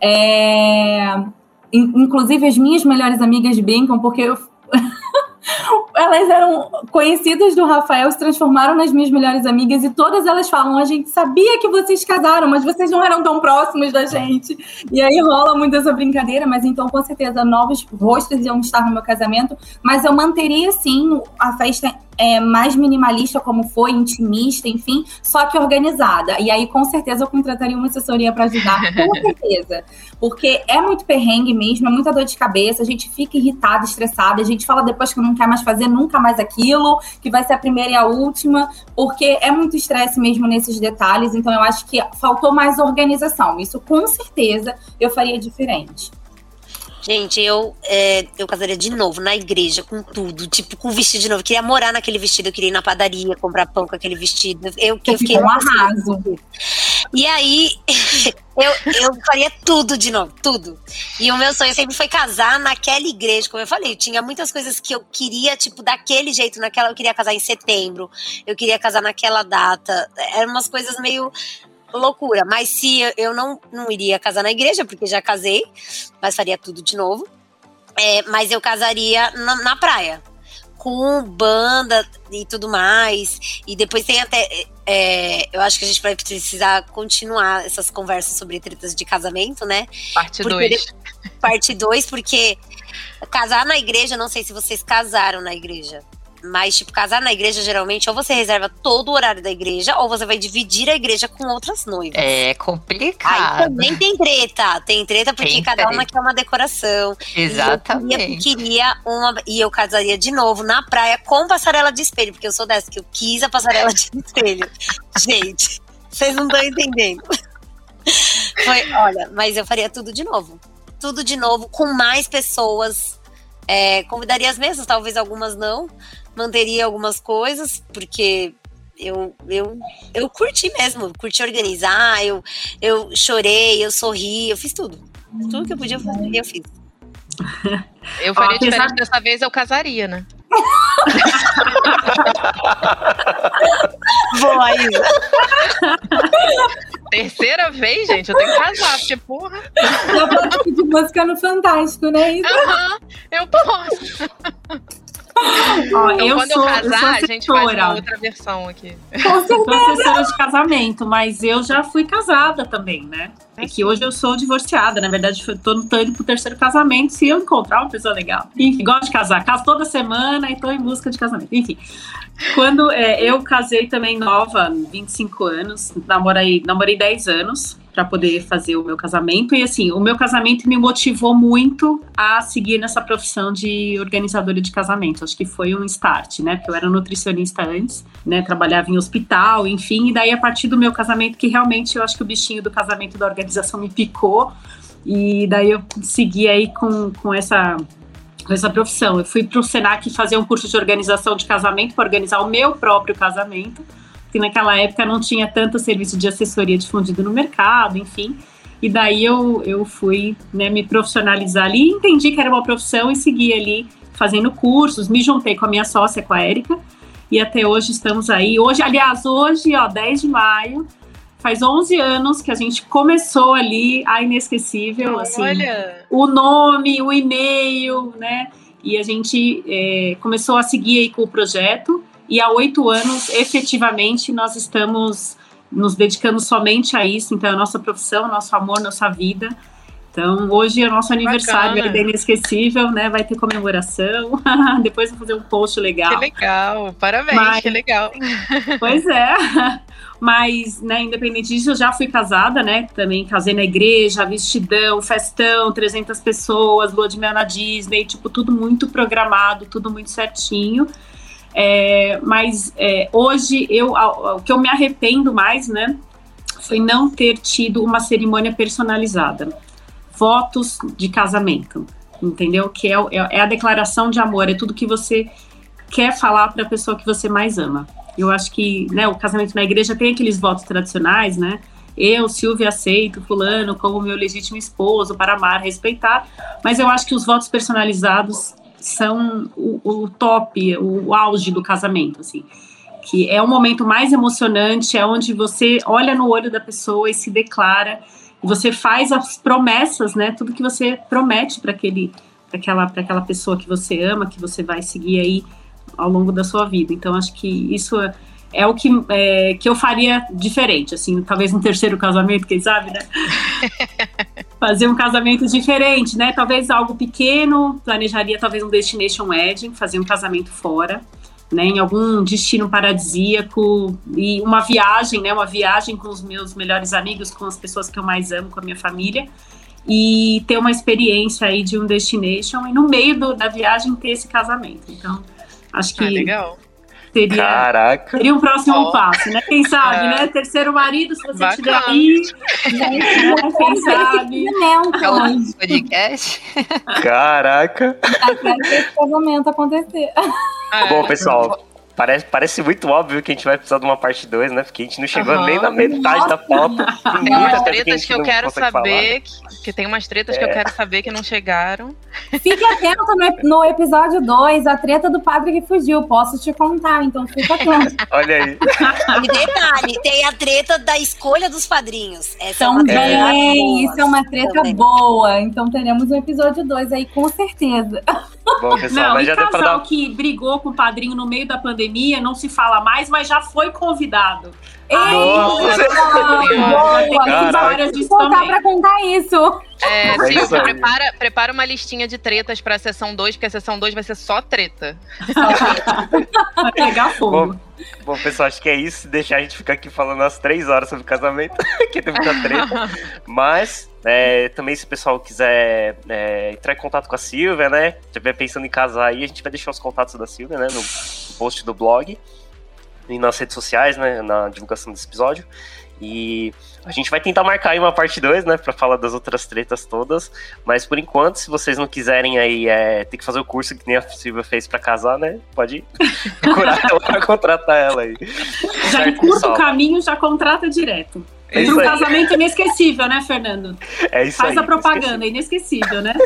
É, inclusive as minhas melhores amigas brincam, porque eu elas eram conhecidas do Rafael, se transformaram nas minhas melhores amigas e todas elas falam: a gente sabia que vocês casaram, mas vocês não eram tão próximos da gente. E aí rola muito essa brincadeira, mas então com certeza novos rostos iam estar no meu casamento, mas eu manteria sim a festa é, mais minimalista, como foi, intimista, enfim, só que organizada. E aí, com certeza, eu contrataria uma assessoria para ajudar, com certeza. Porque é muito perrengue mesmo, é muita dor de cabeça, a gente fica irritada, estressada, a gente fala depois que não quer mais fazer nunca mais aquilo, que vai ser a primeira e a última, porque é muito estresse mesmo nesses detalhes. Então, eu acho que faltou mais organização. Isso, com certeza, eu faria diferente. Gente, eu, é, eu casaria de novo na igreja, com tudo, tipo, com vestido de novo. Eu queria morar naquele vestido, eu queria ir na padaria, comprar pão com aquele vestido. Eu, eu fiquei um arraso. E aí, eu, eu faria tudo de novo, tudo. E o meu sonho sempre foi casar naquela igreja, como eu falei. Tinha muitas coisas que eu queria, tipo, daquele jeito, naquela. Eu queria casar em setembro, eu queria casar naquela data. Eram umas coisas meio loucura. Mas se eu não, não iria casar na igreja, porque já casei, mas faria tudo de novo. É, mas eu casaria na, na, praia. Com banda e tudo mais. E depois tem até. É, eu acho que a gente vai precisar continuar essas conversas sobre tretas de casamento, né? Parte 2. Parte 2, porque casar na igreja, não sei se vocês casaram na igreja. Mas, tipo, casar na igreja, geralmente, ou você reserva todo o horário da igreja, ou você vai dividir a igreja com outras noivas. É complicado. Aí também tem treta. Tem treta porque Tem cada treta. uma quer uma decoração. Exatamente. E eu queria, queria uma. E eu casaria de novo na praia com passarela de espelho, porque eu sou dessa, que eu quis a passarela de espelho. Gente, vocês não estão entendendo. Foi, olha, mas eu faria tudo de novo. Tudo de novo, com mais pessoas. É, convidaria as mesmas, talvez algumas não. Manteria algumas coisas, porque eu, eu, eu curti mesmo, curti organizar, eu, eu chorei, eu sorri, eu fiz tudo. Tudo que eu podia fazer, eu fiz. Eu faria apesar- diferente dessa vez, eu casaria, né? Boa, Isa. Terceira vez, gente, eu tenho que casar, porque, porra, Eu posso pedir música no Fantástico, né? Aham, eu posso. Ó, Então, eu quando sou, eu eu sou casar, a gente faz uma outra versão aqui. Com Sou assessora de casamento, mas eu já fui casada também, né? É que hoje eu sou divorciada, na verdade, eu tô, tô indo pro terceiro casamento se eu encontrar uma pessoa legal. Enfim, gosto de casar, caso toda semana e tô em busca de casamento. Enfim, quando é, eu casei também nova, 25 anos, namorei, namorei 10 anos para poder fazer o meu casamento. E assim, o meu casamento me motivou muito a seguir nessa profissão de organizadora de casamento. Acho que foi um start, né? Porque eu era nutricionista antes, né? Trabalhava em hospital, enfim. E daí, a partir do meu casamento, que realmente eu acho que o bichinho do casamento da organização me picou. E daí eu segui aí com, com essa essa profissão. Eu fui para o Senac fazer um curso de organização de casamento para organizar o meu próprio casamento, que naquela época não tinha tanto serviço de assessoria difundido no mercado, enfim. E daí eu, eu fui né, me profissionalizar ali, entendi que era uma profissão e segui ali fazendo cursos, me juntei com a minha sócia, com a Érica, e até hoje estamos aí. Hoje, aliás, hoje, ó, 10 de maio, faz 11 anos que a gente começou ali a Inesquecível, assim, Olha, o nome, o e-mail, né? E a gente é, começou a seguir aí com o projeto. E há oito anos, efetivamente, nós estamos nos dedicando somente a isso. Então, é a nossa profissão, nosso amor, nossa vida. Então, hoje é o nosso aniversário Bacana. aí da Inesquecível, né? Vai ter comemoração. Depois vou fazer um post legal. que legal, parabéns, Mas- que legal. Pois é. Mas, né, independente disso, eu já fui casada, né? Também casei na igreja, vestidão, festão, 300 pessoas, lua de mel na Disney, tipo, tudo muito programado, tudo muito certinho. É, mas é, hoje, eu, o que eu me arrependo mais, né? Foi não ter tido uma cerimônia personalizada. Votos de casamento, entendeu? Que é, o- é a declaração de amor, é tudo que você quer falar para a pessoa que você mais ama. Eu acho que né, o casamento na igreja tem aqueles votos tradicionais, né? Eu, Silvia, aceito fulano como meu legítimo esposo para amar, respeitar. Mas eu acho que os votos personalizados são o, o top, o, auge do casamento, assim. Que é o momento mais emocionante, é onde você olha no olho da pessoa e se declara, você faz as promessas, né? Tudo que você promete para aquele, para aquela, para aquela pessoa que você ama, que você vai seguir aí ao longo da sua vida. Então, acho que isso é, é o que, é, que eu faria diferente, assim, talvez um terceiro casamento, quem sabe, né? Fazer um casamento diferente, né? Talvez algo pequeno, planejaria talvez um destination wedding, fazer um casamento fora, né, em algum destino paradisíaco e uma viagem, né, uma viagem com os meus melhores amigos, com as pessoas que eu mais amo, com a minha família, e ter uma experiência aí de um destination e no meio do, da viagem ter esse casamento. Então, acho que Ah, legal. Seria, Caraca. seria um próximo Ó. passo, né? Quem sabe, É. né? Terceiro marido, se você estiver Bacana. aí, Gente, né? quem sabe. casamento. É o podcast. Caraca. Eu quero que esse casamento acontecer. É. Bom, pessoal, parece, parece muito óbvio que a gente vai precisar de uma parte 2, né? Porque a gente não chegou Aham. nem na metade da pauta. Tem Tem umas tretas que eu quero saber, que, que tem umas tretas que eu É. quero saber que não chegaram. Fique atento no, no episódio 2, a treta do padre que fugiu. Posso te contar, então fica atento. Olha aí. E detalhe, tem a treta da escolha dos padrinhos. Essa é Também, boa. isso é uma treta Também. boa. Então teremos um episódio 2 aí, com certeza. Bom, pessoal, Não, mas e já deu pra casal dar. que brigou com o padrinho no meio da pandemia, não se fala mais, mas já foi convidado. Nossa. Boa, Vou disso também. pra contar isso. É, É prepara, prepara uma listinha de tretas pra sessão 2, porque a sessão 2 vai ser só treta. Vai pegar fogo. Bom, bom, pessoal, acho que é isso. Deixar a gente ficar aqui falando umas três horas sobre casamento, que tem muita treta. Mas, é, também se o pessoal quiser é, entrar em contato com a Silvia, né? Se estiver pensando em casar aí, a gente vai deixar os contatos da Silvia, né? No post do blog e nas redes sociais, né? Na divulgação desse episódio. E a gente vai tentar marcar aí uma parte 2, né? Pra falar das outras tretas todas. Mas por enquanto, se vocês não quiserem aí é, ter que fazer o curso que nem a Silvia fez pra casar, né? Pode procurar ela pra contratar ela aí. Já encurta o caminho, já contrata direto. É Para um casamento inesquecível, né, Fernando? É isso Faz aí. a propaganda, inesquecível, né?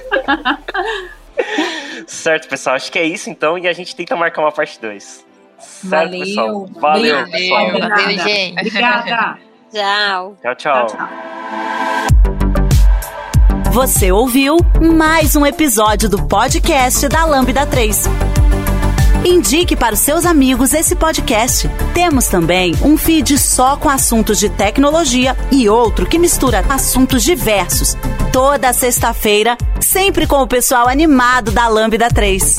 Certo, pessoal. Acho que é isso então. E a gente tenta marcar uma parte 2. Certo, Valeu. pessoal? Valeu, pessoal. Valeu. Valeu, gente. Obrigada. Tchau. Tchau, Tchau, tchau. tchau. Você ouviu mais um episódio do podcast da Lambda 3. Indique para os seus amigos esse podcast. Temos também um feed só com assuntos de tecnologia e outro que mistura assuntos diversos. Toda sexta-feira, sempre com o pessoal animado da Lambda 3.